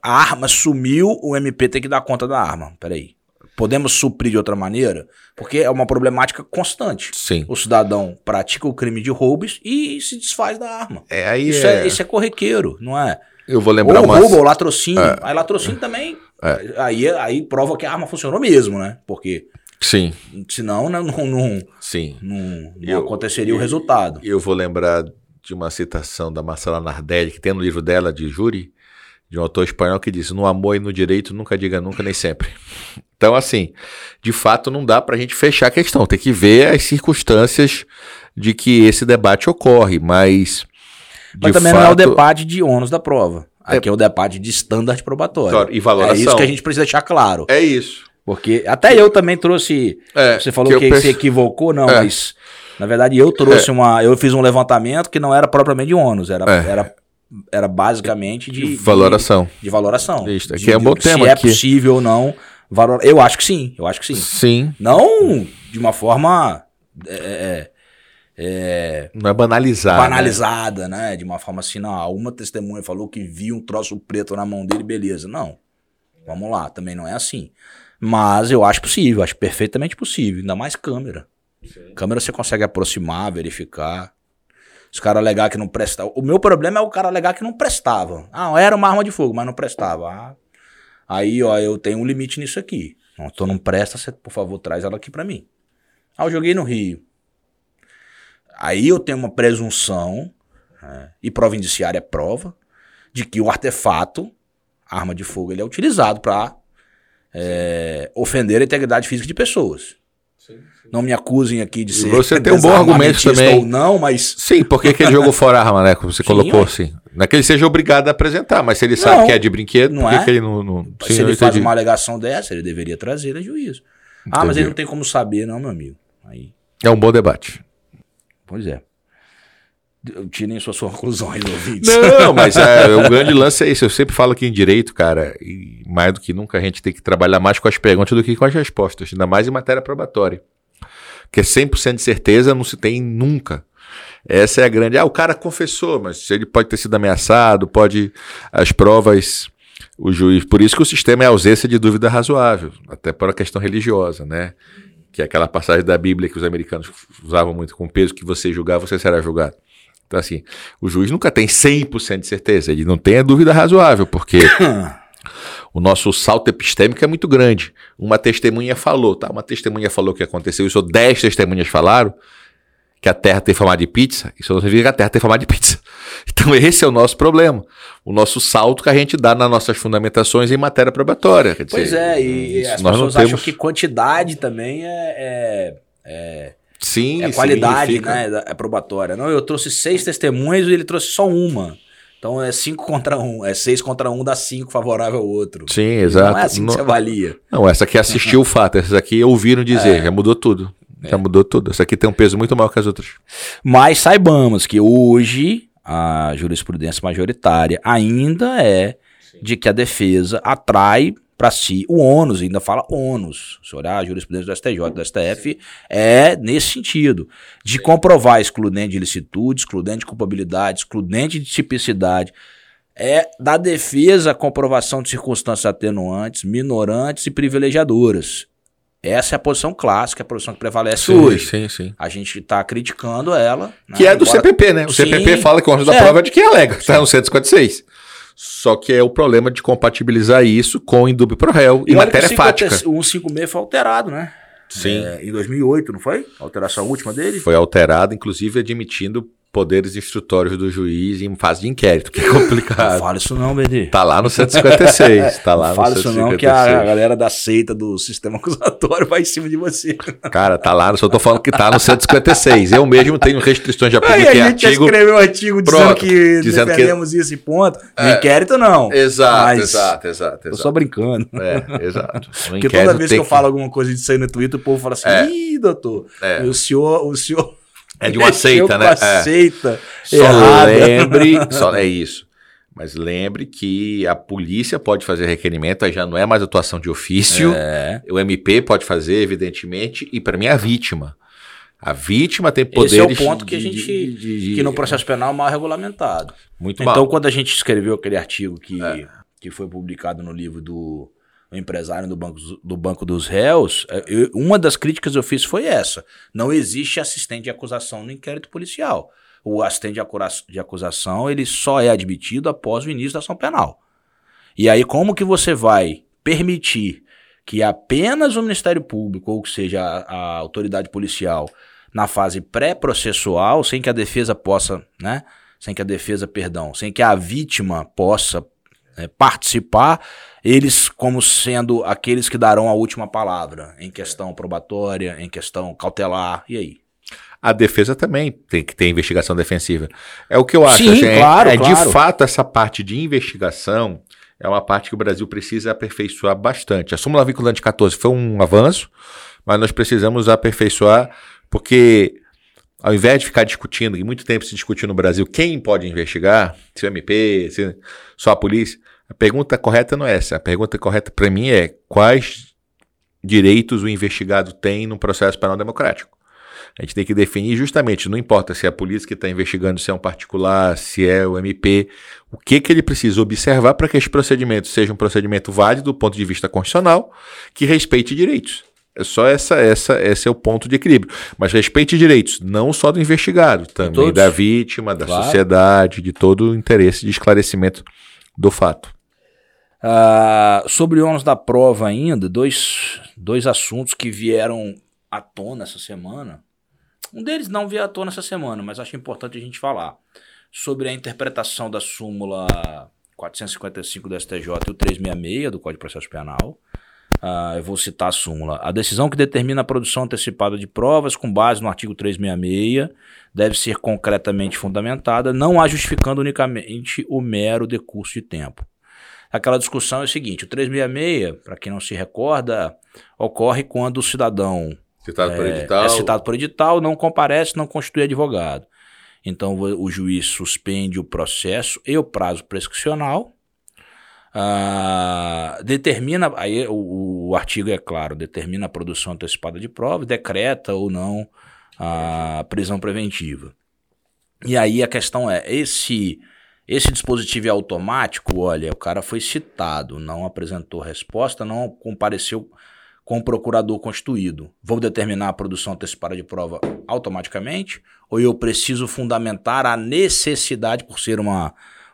a arma sumiu, o MP tem que dar conta da arma. Peraí. Podemos suprir de outra maneira? Porque é uma problemática constante. Sim. O cidadão pratica o crime de roubos e se desfaz da arma. É, aí Isso é, é, isso é corriqueiro, não é? Eu vou lembrar ou roubo ou latrocínio. É. Aí latrocínio também. Aí, aí prova que a arma funcionou mesmo, né? Porque Sim, senão né, não, não, sim. não, não Eu- aconteceria o resultado. Eu vou lembrar de uma citação da Marcela Nardelli, que tem no livro dela, de Júri, de um autor espanhol, que diz: No amor e no direito, nunca diga nunca, nem sempre. <laughs> Então, assim, de fato, não dá pra gente fechar a questão. Tem que ver as circunstâncias de que esse debate ocorre, mas. Mas também não é o fato- debate de ônus da prova. Aqui é, o debate de standard probatório. Claro, e valoração. É isso que a gente precisa deixar claro. É isso. Porque até eu também trouxe. É, você falou que que, se equivocou, não, É. mas. Na verdade, eu trouxe uma. Eu fiz um levantamento que não era propriamente de ônus, era, É. era, era basicamente de. de- Valoração. De, valoração. Isso, De- aqui é um de- bom se tema é aqui. possível ou não. Valor... Eu acho que sim, eu acho que sim. Sim. Não de uma forma. é, é, é, Não é banalizar. né? banalizada, né? De uma forma assim, não, uma testemunha falou que viu um troço preto na mão dele, beleza. Não. Vamos lá, também não é assim. Mas eu acho possível, acho perfeitamente possível, ainda mais câmera. Câmera você consegue aproximar, verificar. Se o cara alegar que não prestava. O meu problema é o cara alegar que não prestava. Ah, era uma arma de fogo, mas não prestava. Ah, aí, ó, eu tenho um limite nisso aqui. Não, então não presta, você, por favor, traz ela aqui pra mim. Ah, eu joguei no Rio. Aí eu tenho uma presunção, né, e prova indiciária é prova, de que o artefato, arma de fogo, ele é utilizado para ofender a integridade física de pessoas. Não me acusem aqui de ser você tem um bom argumento também. ou não, mas Sim, porque que ele jogou <laughs> fora a arma, né? Como você Sim, colocou ué. assim. Não é que ele seja obrigado a apresentar, mas se ele sabe Não, que é de brinquedo, não por que, é? que ele não. não... Sim, se ele faz entendi. uma alegação dessa, ele deveria trazer a juízo. Ah, mas Entendi. ele não tem como saber, não, meu amigo. Aí, É um bom debate. pois é. tirem suas conclusões, <laughs> ouvintes. Não, mas é, o grande lance é isso. Eu sempre falo aqui em direito, cara, e mais do que nunca a gente tem que trabalhar mais com as perguntas do que com as respostas, ainda mais em matéria probatória. Que é 100% de certeza não se tem nunca. Essa é a grande. Ah, o cara confessou, mas ele pode ter sido ameaçado, pode. As provas. O juiz. Por isso que o sistema é ausência de dúvida razoável, até por a questão religiosa, né? Que é aquela passagem da Bíblia que os americanos usavam muito com peso, que você julgar, você será julgado. Então, assim, o juiz nunca tem 100% de certeza, ele não tem a dúvida razoável, porque <coughs> o nosso salto epistêmico é muito grande. Uma testemunha falou, tá? Uma testemunha falou que aconteceu isso, ou 10 testemunhas falaram, que a Terra tem formato de pizza, isso não significa que a Terra tem formato de pizza. <laughs> Então esse é o nosso problema, o nosso salto que a gente dá nas nossas fundamentações em matéria probatória. Quer pois é, e as pessoas acham que quantidade também é, é, é... Sim, é qualidade, né? É probatória. Não, eu trouxe seis testemunhas e ele trouxe só uma. Então é cinco contra um, é seis contra um, dá cinco favorável ao outro. Sim, exato. Não é assim que você avalia. Não, essa aqui assistiu o fato, essas aqui ouviram dizer, é. já mudou tudo. Já mudou tudo. Essa aqui tem um peso muito maior que as outras. Mas saibamos que hoje a jurisprudência majoritária ainda é Sim. de que a defesa atrai para si o ônus, ainda fala ônus. Se olhar a jurisprudência do STJ, do STF, é nesse sentido, de comprovar excludente de ilicitude, excludente de culpabilidade, excludente de tipicidade. É da defesa a comprovação de circunstâncias atenuantes, minorantes e privilegiadoras. Essa é a posição clássica, a posição que prevalece sim, hoje. Sim, sim. A gente está criticando ela. Né? Que é do Agora, CPP, né? O sim, CPP fala que o ônus da prova é de quem alega, está no 156. Só que é o problema de compatibilizar isso com o indúbio pro réu e, e matéria fática. O 156 foi alterado, né? Sim. É, em 2008, não foi? A alteração última dele? Foi alterado, inclusive admitindo poderes instrutórios do juiz em fase de inquérito, que é complicado. Não fala isso não, BD. Tá lá no 156. tá lá não fala isso não, que a galera da seita do sistema acusatório vai em cima de você. Cara, tá lá, só tô falando que tá no 156. Eu mesmo tenho restrições, já publiquei Aí a gente artigo. escreveu um artigo dizendo que dizendo defendemos que... isso e ponto. No é, inquérito não. Exato, exato, exato, exato. Tô só brincando. É, exato. <laughs> No Porque toda vez que eu falo alguma coisa disso aí no Twitter, o povo fala assim, é. ih, doutor, é. o senhor, o senhor é de <laughs> uma seita, né? Aceita. É. Só lembre, <laughs> só é isso. Mas lembre que a polícia pode fazer requerimento, aí já não é mais atuação de ofício. É. O MP pode fazer, evidentemente, e para mim é a vítima. A vítima tem poderes. Esse é o ponto que a gente. De, de, de, que no processo penal é mal regulamentado. Muito então, mal. quando a gente escreveu aquele artigo que, é. que foi publicado no livro do o empresário do banco, do banco dos réus, é, eu, uma das críticas que eu fiz foi essa. Não existe assistente de acusação no inquérito policial. O assistente de acusação ele só é admitido após o início da ação penal. E aí, como que você vai permitir que apenas o Ministério Público, ou que seja, a, a autoridade policial, na fase pré-processual, sem que a defesa possa, né? Sem que a defesa, perdão, sem que a vítima possa é, participar, eles como sendo aqueles que darão a última palavra em questão probatória, em questão cautelar, e aí? A defesa também tem que ter investigação defensiva. É o que eu acho. Sim, assim, claro, é, é claro. de fato essa parte de investigação é uma parte que o Brasil precisa aperfeiçoar bastante. A súmula vinculante 14 foi um avanço, mas nós precisamos aperfeiçoar porque ao invés de ficar discutindo, e muito tempo se discutiu no Brasil quem pode investigar, se o MP, se só a polícia, a pergunta correta não é essa. A pergunta correta para mim é quais direitos o investigado tem no processo penal democrático. A gente tem que definir justamente, não importa se é a polícia que está investigando, se é um particular, se é o MP, o que, que ele precisa observar para que esse procedimento seja um procedimento válido do ponto de vista constitucional, que respeite direitos. É só essa, essa, esse é o ponto de equilíbrio. Mas respeite direitos, não só do investigado, também da vítima, da claro. sociedade, de todo o interesse de esclarecimento do fato. Uh, sobre o ônus da prova ainda, dois, dois assuntos que vieram à tona essa semana. Um deles não veio à tona essa semana, mas acho importante a gente falar. Sobre a interpretação da súmula 455 do STJ e o 366 do Código de Processo Penal. Uh, eu vou citar a súmula. A decisão que determina a produção antecipada de provas com base no artigo 366 deve ser concretamente fundamentada, não a justificando unicamente o mero decurso de tempo. Aquela discussão é o seguinte: o 366, para quem não se recorda, ocorre quando o cidadão citado é, por edital. é citado por edital, não comparece, não constitui advogado. Então o juiz suspende o processo e o prazo prescricional. Ah, determina, aí o, o, artigo é claro, determina a produção antecipada de prova, decreta ou não a prisão preventiva. E aí a questão é, esse esse dispositivo é automático, olha, o cara foi citado, não apresentou resposta, não compareceu com o procurador constituído. Vou determinar a produção antecipada de prova automaticamente? Ou eu preciso fundamentar a necessidade, por ser uma,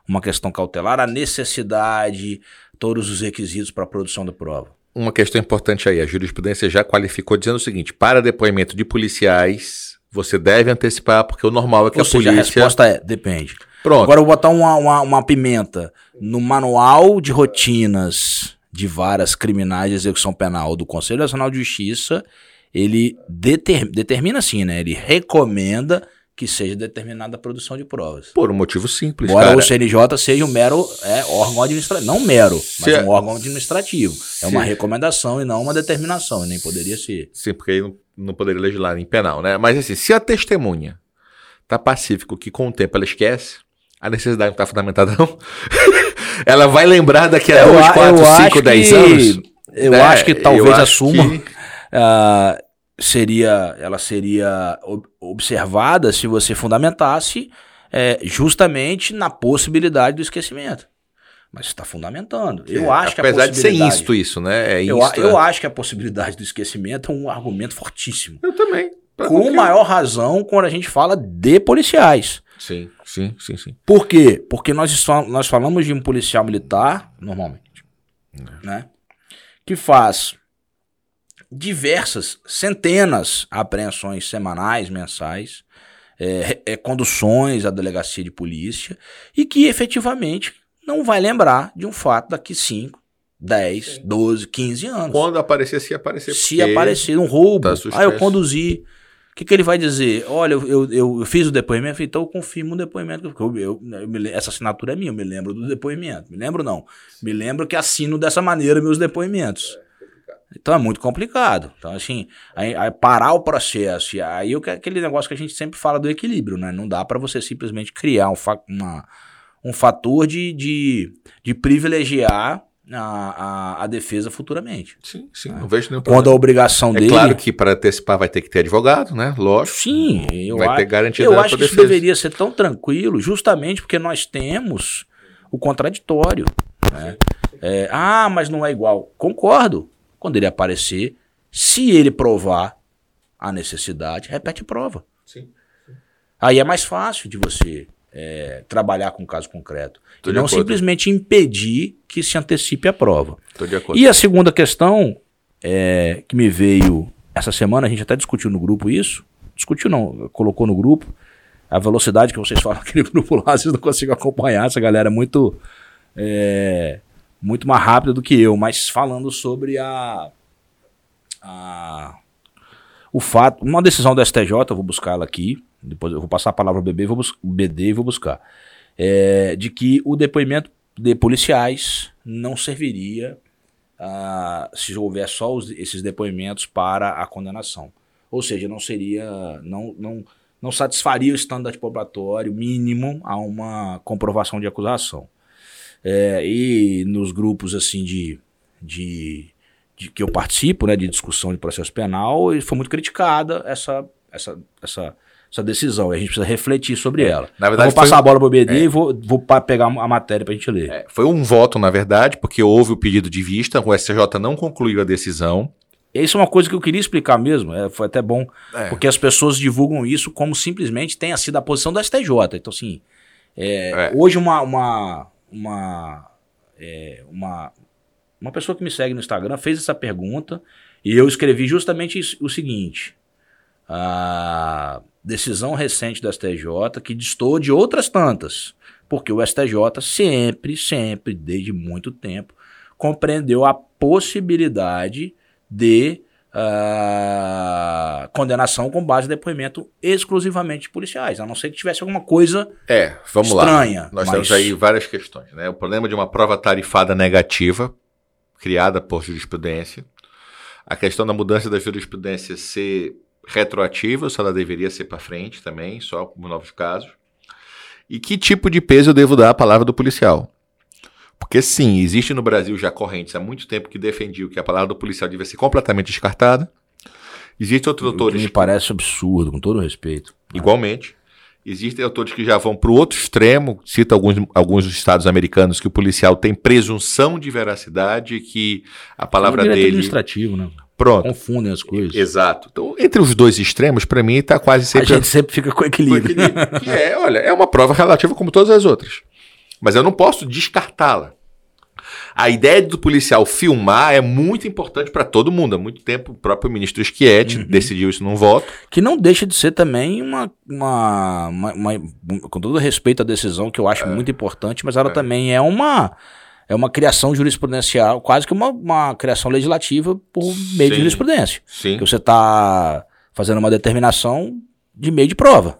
uma questão cautelar, a necessidade, todos os requisitos para a produção da prova? Uma questão importante aí, a jurisprudência já qualificou dizendo o seguinte: para depoimento de policiais, você deve antecipar, porque o normal é que Ou a seja, polícia. A resposta é: depende. Pronto. Agora eu vou botar uma, uma, uma pimenta no manual de rotinas de varas criminais de execução penal do Conselho Nacional de Justiça, ele deter, determina assim, né? Ele recomenda que seja determinada a produção de provas. Por um motivo simples, Embora cara. o CNJ seja um mero é, órgão administrativo, não mero, mas é... um órgão administrativo. É uma recomendação e não uma determinação, nem poderia ser. Sim, porque aí não, não poderia legislar em penal, né? Mas assim, se a testemunha tá pacífico que com o tempo ela esquece, a necessidade não está fundamentada, não. <laughs> ela vai lembrar daqui a 2, 4, 5, 10 anos. Eu né? acho que talvez a suma que... uh, seria, ela seria observada se você fundamentasse é, justamente na possibilidade do esquecimento. Mas está fundamentando. Eu é, acho que apesar de ser insto isso, né? É insto, eu, eu acho que a possibilidade do esquecimento é um argumento fortíssimo. Eu também. Com qualquer... maior razão quando a gente fala de policiais. Sim, sim, sim, sim. Por quê? Porque nós, nós falamos de um policial militar, normalmente, é. né? Que faz diversas, centenas apreensões semanais, mensais, é, é, conduções à delegacia de polícia e que efetivamente não vai lembrar de um fato daqui 5, 10, 12, 15 anos. Quando aparecer, se aparecer. Se aparecer um roubo, tá ah, eu conduzi que, que ele vai dizer? Olha, eu, eu, eu fiz o depoimento, então eu confirmo o depoimento. Eu, eu, essa assinatura é minha, eu me lembro do depoimento. Me lembro não. Me lembro que assino dessa maneira meus depoimentos. Então é muito complicado. Então, assim, aí, aí parar o processo, e aí eu, aquele negócio que a gente sempre fala do equilíbrio, né? Não dá para você simplesmente criar um, fa uma, um fator de, de, de privilegiar a, a, a, defesa futuramente. Sim, sim, não vejo nenhum problema. Quando a obrigação é dele... É claro que para antecipar vai ter que ter advogado, né? Lógico. Sim, eu vai ter garantia Eu acho que defesa. isso deveria ser tão tranquilo, justamente porque nós temos o contraditório. Né? É, ah, mas não é igual. Concordo. Quando ele aparecer, se ele provar a necessidade, repete prova. Sim. Aí é mais fácil de você é, trabalhar com um caso concreto. Tô e não simplesmente impedir que se antecipe a prova. E a segunda questão é, que me veio essa semana, a gente até discutiu no grupo isso. Discutiu não, colocou no grupo. A velocidade que vocês <laughs> falam naquele grupo lá, vocês não conseguem acompanhar. Essa galera é muito, é, muito mais rápida do que eu. Mas falando sobre a, a o fato, uma decisão do STJ, eu vou buscar ela aqui, depois eu vou passar a palavra ao BB, vou BD e vou buscar, é, de que o depoimento de policiais não serviria uh, se houver só os, esses depoimentos para a condenação. Ou seja, não seria, não, não, não satisfaria o estandarte probatório mínimo a uma comprovação de acusação. É, e nos grupos assim de, de, de, que eu participo, né, de discussão de processo penal, foi muito criticada essa, essa, essa essa decisão. E a gente precisa refletir sobre é, ela. Na verdade, eu vou passar a bola para o BD é. e vou, vou pegar a matéria para a gente ler. É, foi um voto, na verdade, porque houve o pedido de vista, o STJ não concluiu a decisão. Isso é uma coisa que eu queria explicar mesmo, é, foi até bom, é. porque as pessoas divulgam isso como simplesmente tenha sido a posição do STJ. Então, assim, hoje uma, uma, uma, uma, uma pessoa que me segue no Instagram fez essa pergunta e eu escrevi justamente o seguinte, a decisão recente do STJ que distou de outras tantas, porque o STJ sempre, sempre, desde muito tempo, compreendeu a possibilidade de uh, condenação com base em depoimento exclusivamente de policiais, a não ser que tivesse alguma coisa é, vamos estranha. Lá. Nós mas... temos aí várias questões. Né? O problema de uma prova tarifada negativa, criada por jurisprudência, a questão da mudança da jurisprudência ser retroativa, se ela deveria ser para frente também, só como novos casos. E que tipo de peso eu devo dar à palavra do policial? Porque sim, existe no Brasil já correntes há muito tempo que defendiam que a palavra do policial devia ser completamente descartada. Existem outros autores. Que me parece absurdo, com todo respeito. Igualmente. Existem autores que já vão para o outro extremo, cita alguns, alguns estados americanos que o policial tem presunção de veracidade, que a palavra é dele. administrativo, né? Pronto. Confundem as coisas. Exato. Então, entre os dois extremos, para mim, está quase sempre. A gente sempre fica com equilíbrio. Com equilíbrio. que é, olha, é uma prova relativa como todas as outras. Mas eu não posso descartá-la. A ideia do policial filmar é muito importante para todo mundo. Há muito tempo o próprio ministro Schietti uhum. decidiu isso num voto. Que não deixa de ser também uma, uma, uma, uma com todo respeito à decisão que eu acho é. muito importante, mas ela é. também é uma é uma criação jurisprudencial, quase que uma, uma criação legislativa por meio Sim. de jurisprudência. Sim. Que você está fazendo uma determinação de meio de prova.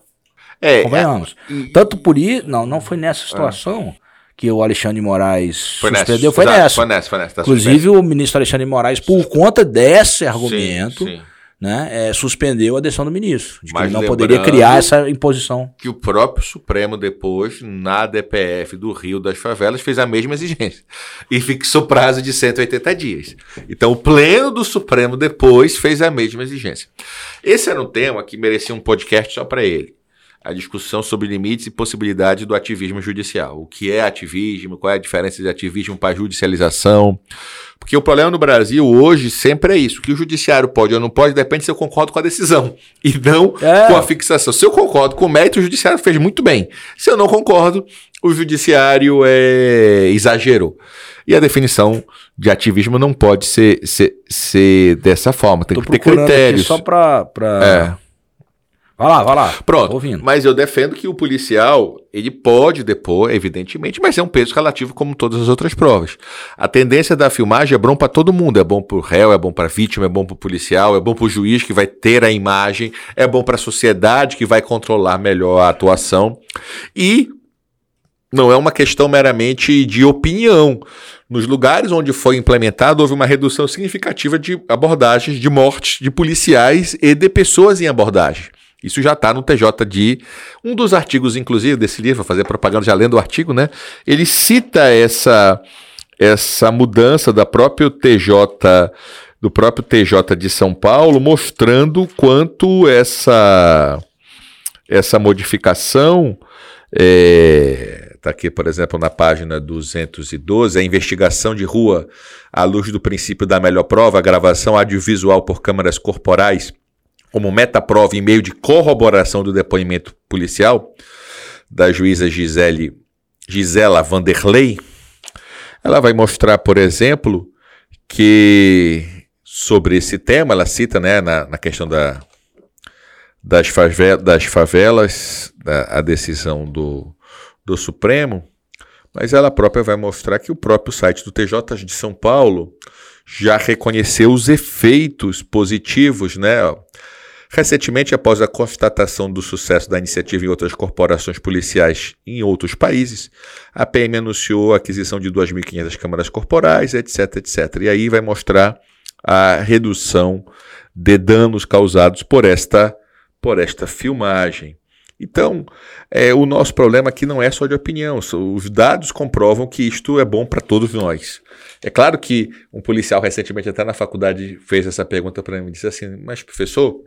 É, Convenhamos. É, Tanto por isso, não, não foi nessa situação. É que o Alexandre Moraes foi suspendeu nessa, foi, nessa. foi nessa. Foi nessa. Tá Inclusive, suspenso. o ministro Alexandre Moraes, por conta desse argumento, sim, sim. Né, é, suspendeu a decisão do ministro. De que ele não poderia criar essa imposição. Que o próprio Supremo, depois, na DPF do Rio das Favelas, fez a mesma exigência. <laughs> E fixou prazo de 180 dias. Então, o Pleno do Supremo, depois, fez a mesma exigência. Esse era um tema que merecia um podcast só para ele a discussão sobre limites e possibilidades do ativismo judicial. O que é ativismo, qual é a diferença de ativismo para judicialização. Porque o problema no Brasil hoje sempre é isso: que o judiciário pode ou não pode depende se eu concordo com a decisão e não é. com a fixação. Se eu concordo com o mérito, o judiciário fez muito bem. Se eu não concordo, o judiciário é... exagerou. E a definição de ativismo não pode ser, ser, ser dessa forma, tem Tô que ter critérios. só para. Pra... É Vai lá, vai lá. Pronto. Ouvindo. Mas eu defendo que o policial, ele pode depor, evidentemente, mas é um peso relativo como todas as outras provas. A tendência da filmagem é bom para todo mundo, é bom para o réu, é bom para a vítima, é bom para o policial, é bom para o juiz que vai ter a imagem, é bom para a sociedade que vai controlar melhor a atuação. E não é uma questão meramente de opinião. Nos lugares onde foi implementado, houve uma redução significativa de abordagens de mortes de policiais e de pessoas em abordagem. Isso já está no TJ de um dos artigos, inclusive, desse livro, fazer propaganda já lendo o artigo, né? Ele cita essa, essa mudança da próprio TJ, do próprio TJ de São Paulo, mostrando quanto essa, essa modificação. É, aqui, por exemplo, na página 212, a investigação de rua à luz do princípio da melhor prova, a gravação audiovisual por câmeras corporais como metaprova em meio de corroboração do depoimento policial da juíza Gisele, Gisela Vanderlei, ela vai mostrar, por exemplo, que sobre esse tema, ela cita né, na, na questão da, das, favelas, das favelas da, a decisão do, do Supremo, mas ela própria vai mostrar que o próprio site do TJ de São Paulo já reconheceu os efeitos positivos, né? Recentemente, após a constatação do sucesso da iniciativa em outras corporações policiais em outros países, a PM anunciou a aquisição de 2.500 câmaras corporais, etc, etc. E aí vai mostrar a redução de danos causados por esta, por esta filmagem. Então, é, o nosso problema aqui não é só de opinião, os dados comprovam que isto é bom para todos nós. É claro que um policial recentemente, até na faculdade, fez essa pergunta para mim e disse assim: Mas, professor,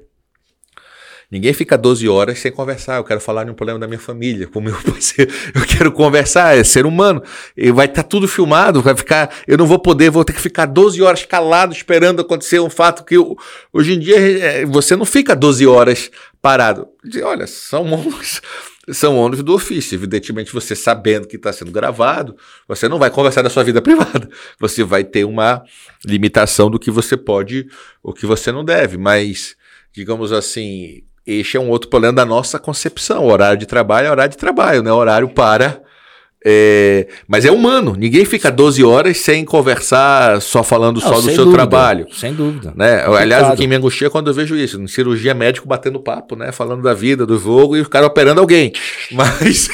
Ninguém fica 12 horas sem conversar. Eu quero falar de um problema da minha família, com meu <laughs> parceiro. Eu quero conversar, é ser humano. E vai estar tá tudo filmado, vai ficar. Eu não vou poder, vou ter que ficar 12 horas calado esperando acontecer um fato que eu, hoje em dia é, você não fica 12 horas parado. Olha, são ônus, <laughs> são ônus do ofício. Evidentemente, você sabendo que está sendo gravado, você não vai conversar da sua vida <laughs> privada. Você vai ter uma limitação do que você pode, o que você não deve. Mas, digamos assim, este é um outro problema da nossa concepção. O horário de trabalho é horário de trabalho, não é horário para. É, mas é humano, ninguém fica 12 horas sem conversar, só falando não, só do seu dúvida, trabalho. Sem dúvida. Né? Aliás, o que me angustia é quando eu vejo isso, em cirurgia médico batendo papo, né? Falando da vida, do jogo e o cara operando alguém. <laughs> Mas.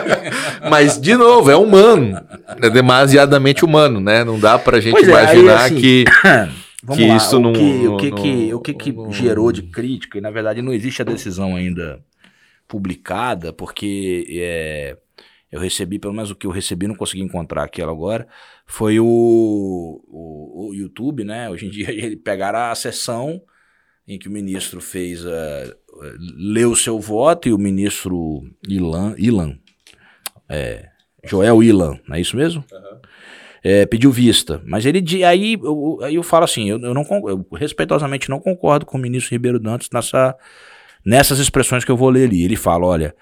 <laughs> mas, de novo, é humano. É demasiadamente humano, né? Não dá pra gente imaginar é, aí, assim... que. <coughs> Vamos que lá, isso o não, que, o que, não, que, o que, que gerou de crítica, e na verdade não existe a decisão ainda publicada, porque é, eu recebi, pelo menos o que eu recebi, não consegui encontrar aquela agora, foi o, o, o YouTube, né? Hoje em <laughs> dia ele pegaram a sessão em que o ministro fez, uh, leu o seu voto e o ministro Ilan, Ilan é, Joel Ilan, não é isso mesmo? Uhum. É, pediu vista. Mas ele aí eu, aí eu falo assim, eu, eu não eu respeitosamente não concordo com o ministro Ribeiro Dantas nessa, nessas expressões que eu vou ler ali. Ele fala, olha,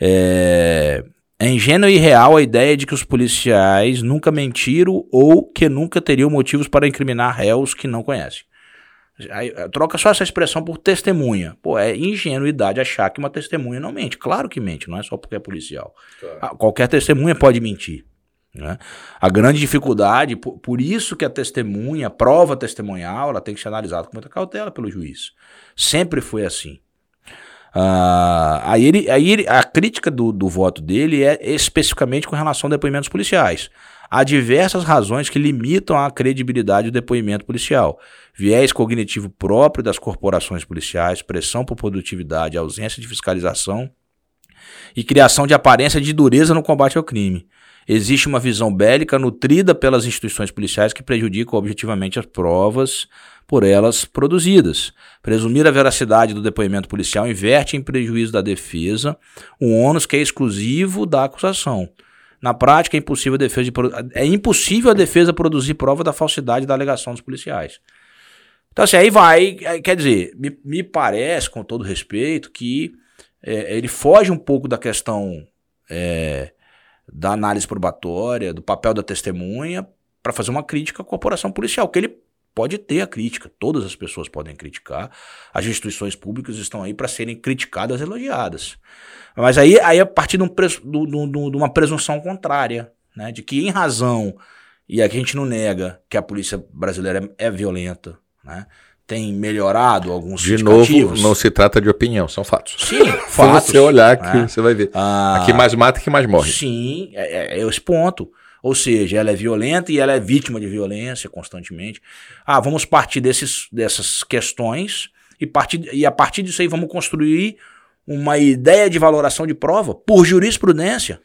é, é ingênua e real a ideia de que os policiais nunca mentiram ou que nunca teriam motivos para incriminar réus que não conhecem. Aí, troca só essa expressão por testemunha. Pô, é ingenuidade achar que uma testemunha não mente. Claro que mente, não é só porque é policial. Claro. Ah, qualquer testemunha pode mentir. Né? A grande dificuldade, por, por, isso que a testemunha, a prova testemunhal, ela tem que ser analisada com muita cautela pelo juiz. Sempre foi assim. Uh, aí ele, aí ele, a crítica do, do voto dele é especificamente com relação a depoimentos policiais. Há diversas razões que limitam a credibilidade do depoimento policial. Viés cognitivo próprio das corporações policiais, pressão por produtividade, ausência de fiscalização e criação de aparência de dureza no combate ao crime. Existe uma visão bélica nutrida pelas instituições policiais que prejudicam objetivamente as provas por elas produzidas. Presumir a veracidade do depoimento policial inverte em prejuízo da defesa um ônus que é exclusivo da acusação. Na prática, é impossível a defesa, de, é impossível a defesa produzir prova da falsidade da alegação dos policiais. Então, assim, aí vai. Quer dizer, me, me parece, com todo respeito, que é, ele foge um pouco da questão é, da análise probatória, do papel da testemunha, para fazer uma crítica à corporação policial, que ele pode ter a crítica, todas as pessoas podem criticar, as instituições públicas estão aí para serem criticadas, elogiadas. Mas aí, aí a partir de, um de, de, de uma presunção contrária, né, de que em razão, e aqui a gente não nega que a polícia brasileira é, é violenta, né, tem melhorado alguns De novo, não se trata de opinião, são fatos. Sim, fatos. <laughs> Se você olhar que né? você vai ver. Ah, aqui mais mata que mais morre. Sim, é, é, é esse ponto. Ou seja, ela é violenta e ela é vítima de violência constantemente. Ah, vamos partir desses, dessas questões e, partir, e a partir disso aí vamos construir uma ideia de valoração de prova por jurisprudência.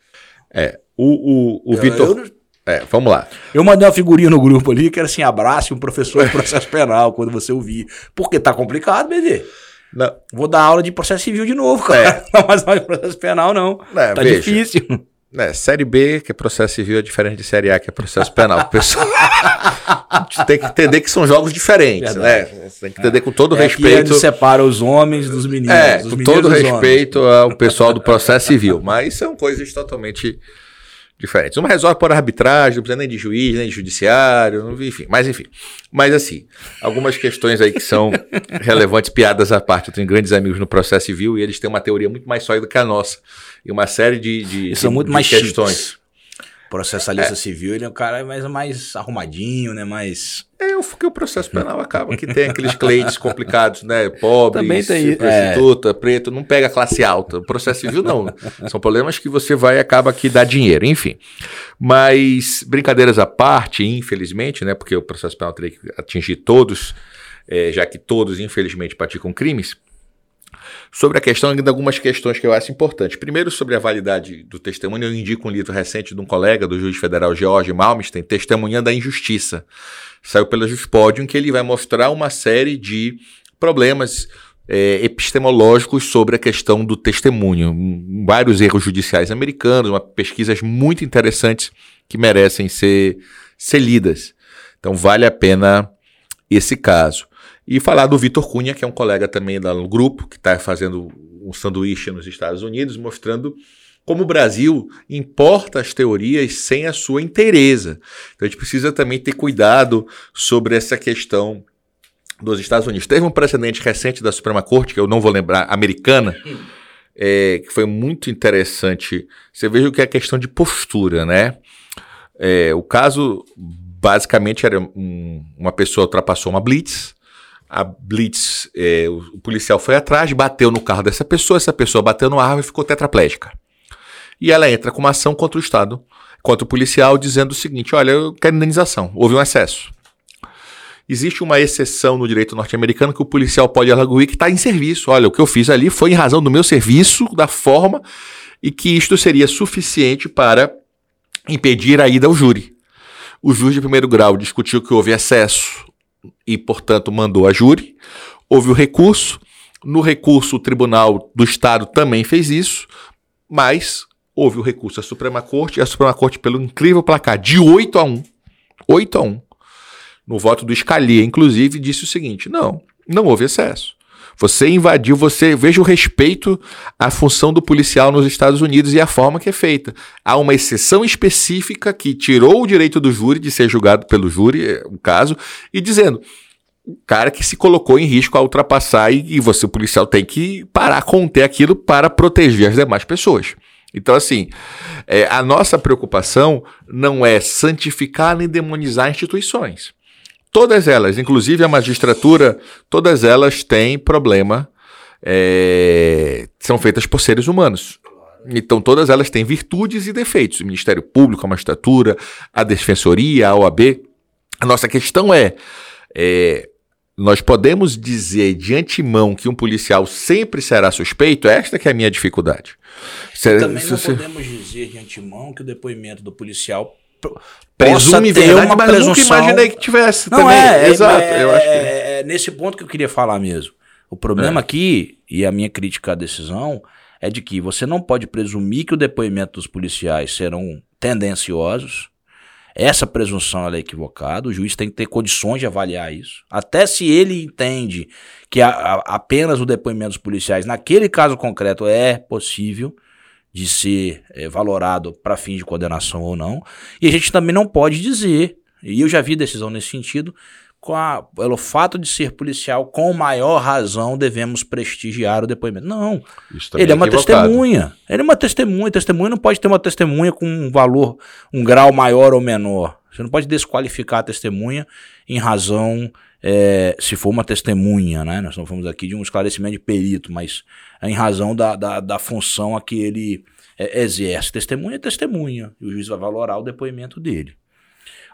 É, o, o, o Vitor... É, vamos lá. Eu mandei uma figurinha no grupo ali que era assim: abrace um professor de processo <laughs> penal quando você ouvir. Porque tá complicado, BD. Não. Vou dar aula de processo civil de novo, cara. É. <laughs> Não mais aula de processo penal, não. É, tá veja, difícil. É, série B, que é processo civil, é diferente de série A, que é processo penal. Pessoal, a <laughs> gente tem que entender que são jogos diferentes, Verdade. né? Você tem que entender com todo é respeito. Aqui separa os homens dos meninos. É, com todo respeito homens. ao pessoal do processo civil. Mas são coisas totalmente diferentes. Uma resolve por arbitragem, não precisa nem de juiz, nem de judiciário, enfim, mas enfim. Mas assim, algumas questões aí que são <laughs> relevantes, piadas à parte. Eu tenho grandes amigos no processo civil e eles têm uma teoria muito mais sólida que a nossa. E uma série de, de, são muito de mais questões. Chiques. Processalista é. civil, ele é um cara mais, mais arrumadinho, né? Mais. É, porque o processo penal acaba que tem aqueles clientes complicados, né? Pobre, prostituta, é. preto, não pega classe alta. O processo civil não. São problemas que você vai acaba que dá dinheiro, enfim. Mas, brincadeiras à parte, infelizmente, né? Porque o processo penal teria que atingir todos, é, já que todos, infelizmente, praticam crimes sobre a questão, ainda algumas questões que eu acho importantes. Primeiro, sobre a validade do testemunho, eu indico um livro recente de um colega do juiz federal George Malmsten, Testemunhando a Injustiça. Saiu pela Juspodium, que ele vai mostrar uma série de problemas é, epistemológicos sobre a questão do testemunho. Vários erros judiciais americanos, uma, pesquisas muito interessantes que merecem ser, ser lidas. Então, vale a pena esse caso. E falar do Vitor Cunha, que é um colega também do grupo, que está fazendo um sanduíche nos Estados Unidos, mostrando como o Brasil importa as teorias sem a sua inteireza. Então a gente precisa também ter cuidado sobre essa questão dos Estados Unidos. Teve um precedente recente da Suprema Corte, que eu não vou lembrar, americana, é, que foi muito interessante. Você veja o que é questão de postura, né? É, o caso basicamente era um, uma pessoa ultrapassou uma blitz, a blitz, é, o, policial foi atrás, bateu no carro dessa pessoa, essa pessoa bateu no árvore e ficou tetraplégica. E ela entra com uma ação contra o Estado, contra o policial, dizendo o seguinte: olha, eu quero indenização, houve um excesso. existe uma exceção no direito norte-americano que o policial pode arguir que está em serviço. Olha, o que eu fiz ali foi em razão do meu serviço, da forma, e que isto seria suficiente para impedir a ida ao júri. O juiz de primeiro grau discutiu que houve excesso e, portanto, mandou a júri. Houve o recurso. No recurso, o Tribunal do Estado também fez isso, mas houve o recurso à Suprema Corte e a Suprema Corte, pelo incrível placar de 8 a 1, 8 a 1, no voto do Scalia, inclusive, disse o seguinte: não, não houve excesso. Você invadiu, você veja o respeito à função do policial nos Estados Unidos e a forma que é feita. Há uma exceção específica que tirou o direito do júri de ser julgado pelo júri, é, o caso, e dizendo o cara que se colocou em risco a ultrapassar e, e você, o policial, tem que parar, conter aquilo para proteger as demais pessoas. Então, assim, é, a nossa preocupação não é santificar nem demonizar instituições. Todas elas, inclusive a magistratura, todas elas têm problema, é, são feitas por seres humanos. Então, todas elas têm virtudes e defeitos. O Ministério Público, a magistratura, a Defensoria, a OAB. A nossa questão é, é nós podemos dizer de antemão que um policial sempre será suspeito? Esta que é a minha dificuldade. Também não podemos dizer de antemão que o depoimento do policial presume ter verdade, uma mas presunção. nunca imaginei que tivesse não também. É, é Exato, é, eu acho que... É, é, nesse ponto que eu queria falar mesmo. O problema é. aqui, e a minha crítica à decisão, é de que você não pode presumir que o depoimento dos policiais serão tendenciosos. Essa presunção é equivocada, o juiz tem que ter condições de avaliar isso. Até se ele entende que a, a, apenas o depoimento dos policiais, naquele caso concreto, é possível, de ser é, valorado para fim de condenação ou não. E a gente também não pode dizer, e eu já vi decisão nesse sentido, a, pelo fato de ser policial, com maior razão devemos prestigiar o depoimento. Não. Ele é, é uma testemunha. Ele é uma testemunha. Testemunha não pode ter uma testemunha com um valor, um grau maior ou menor. Você não pode desqualificar a testemunha em razão, é, se for uma testemunha, né? Nós não falamos aqui de um esclarecimento de perito, mas em razão da, da, da função a que ele é, exerce. Testemunha é testemunha. E o juiz vai valorar o depoimento dele.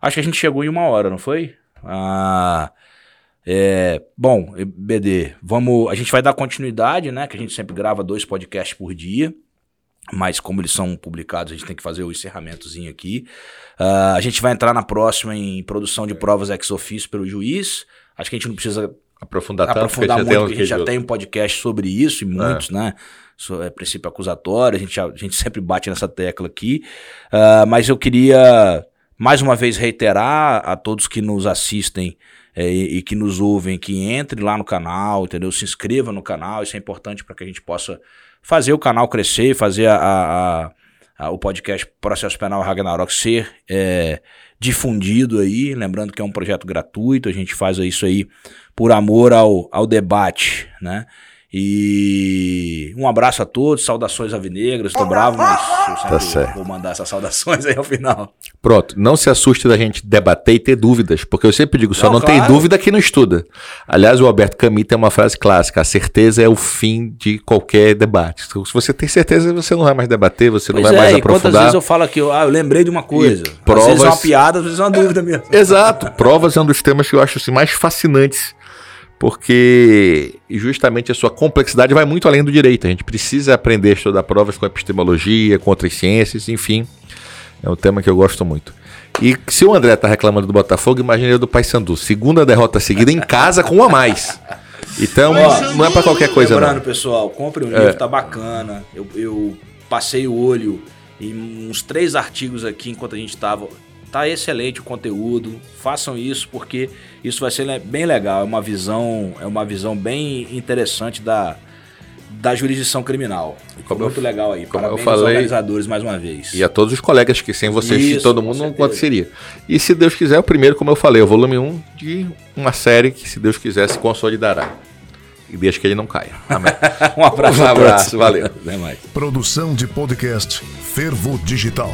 Acho que a gente chegou em uma hora, não foi? Ah, é, bom, BD, vamos. A gente vai dar continuidade, né? Que a gente sempre grava dois podcasts por dia. Mas como eles são publicados, a gente tem que fazer o encerramentozinho aqui. Uh, a gente vai entrar na próxima em produção de provas ex officio pelo juiz. Acho que a gente não precisa aprofundar, tanto, aprofundar muito, porque a gente já tem um podcast sobre isso e muitos, é. né? É princípio acusatório, a gente, a, a gente sempre bate nessa tecla aqui. Uh, mas eu queria mais uma vez reiterar a todos que nos assistem é, e, e, que nos ouvem que entre lá no canal, entendeu? Se inscreva no canal, isso é importante para que a gente possa fazer o canal crescer, fazer a, a, a, o podcast Processo Penal Ragnarok ser é, difundido aí. Lembrando que é um projeto gratuito, a gente faz isso aí por amor ao, ao debate, né? E um abraço a todos, saudações avinegras, tô bravo, mas <laughs> tá certo. vou mandar essas saudações aí ao final. Pronto, não se assuste da gente debater e ter dúvidas, porque eu sempre digo, só não, não claro. tem dúvida que não estuda. Aliás, o Alberto Camus tem uma frase clássica, a certeza é o fim de qualquer debate. Então, se você tem certeza, você não vai mais debater, você pois não vai é, mais aprofundar. Quantas vezes eu falo aqui, ah, eu lembrei de uma coisa. E provas... Às vezes é uma piada, às vezes é uma dúvida mesmo. Exato, provas é um dos temas que eu acho assim, mais fascinantes porque justamente a sua complexidade vai muito além do direito. A gente precisa aprender a estudar provas com epistemologia, com outras ciências, enfim. É um tema que eu gosto muito. E se o André está reclamando do Botafogo, imagine eu do Paysandu. Segunda derrota seguida em casa com um a mais. Então, Ó, não é para qualquer coisa lembrando, não. pessoal, compre um livro, é. tá bacana. Eu, eu passei o olho em uns três artigos aqui enquanto a gente estava Tá excelente o conteúdo. Façam isso porque isso vai ser bem legal. É uma visão, é uma visão bem interessante da, da jurisdição criminal. Ficou muito legal aí. Como Parabéns eu falei, aos organizadores mais uma vez. E a todos os colegas que sem vocês Isso, todo mundo não aconteceria. E se Deus quiser, o primeiro, como eu falei, o volume 1 de uma série que, se Deus quiser, se consolidará. E deixa que ele não caia. <laughs> Amém. um abraço. Um abraço. Valeu. Até mais. Produção de podcast Fervo Digital.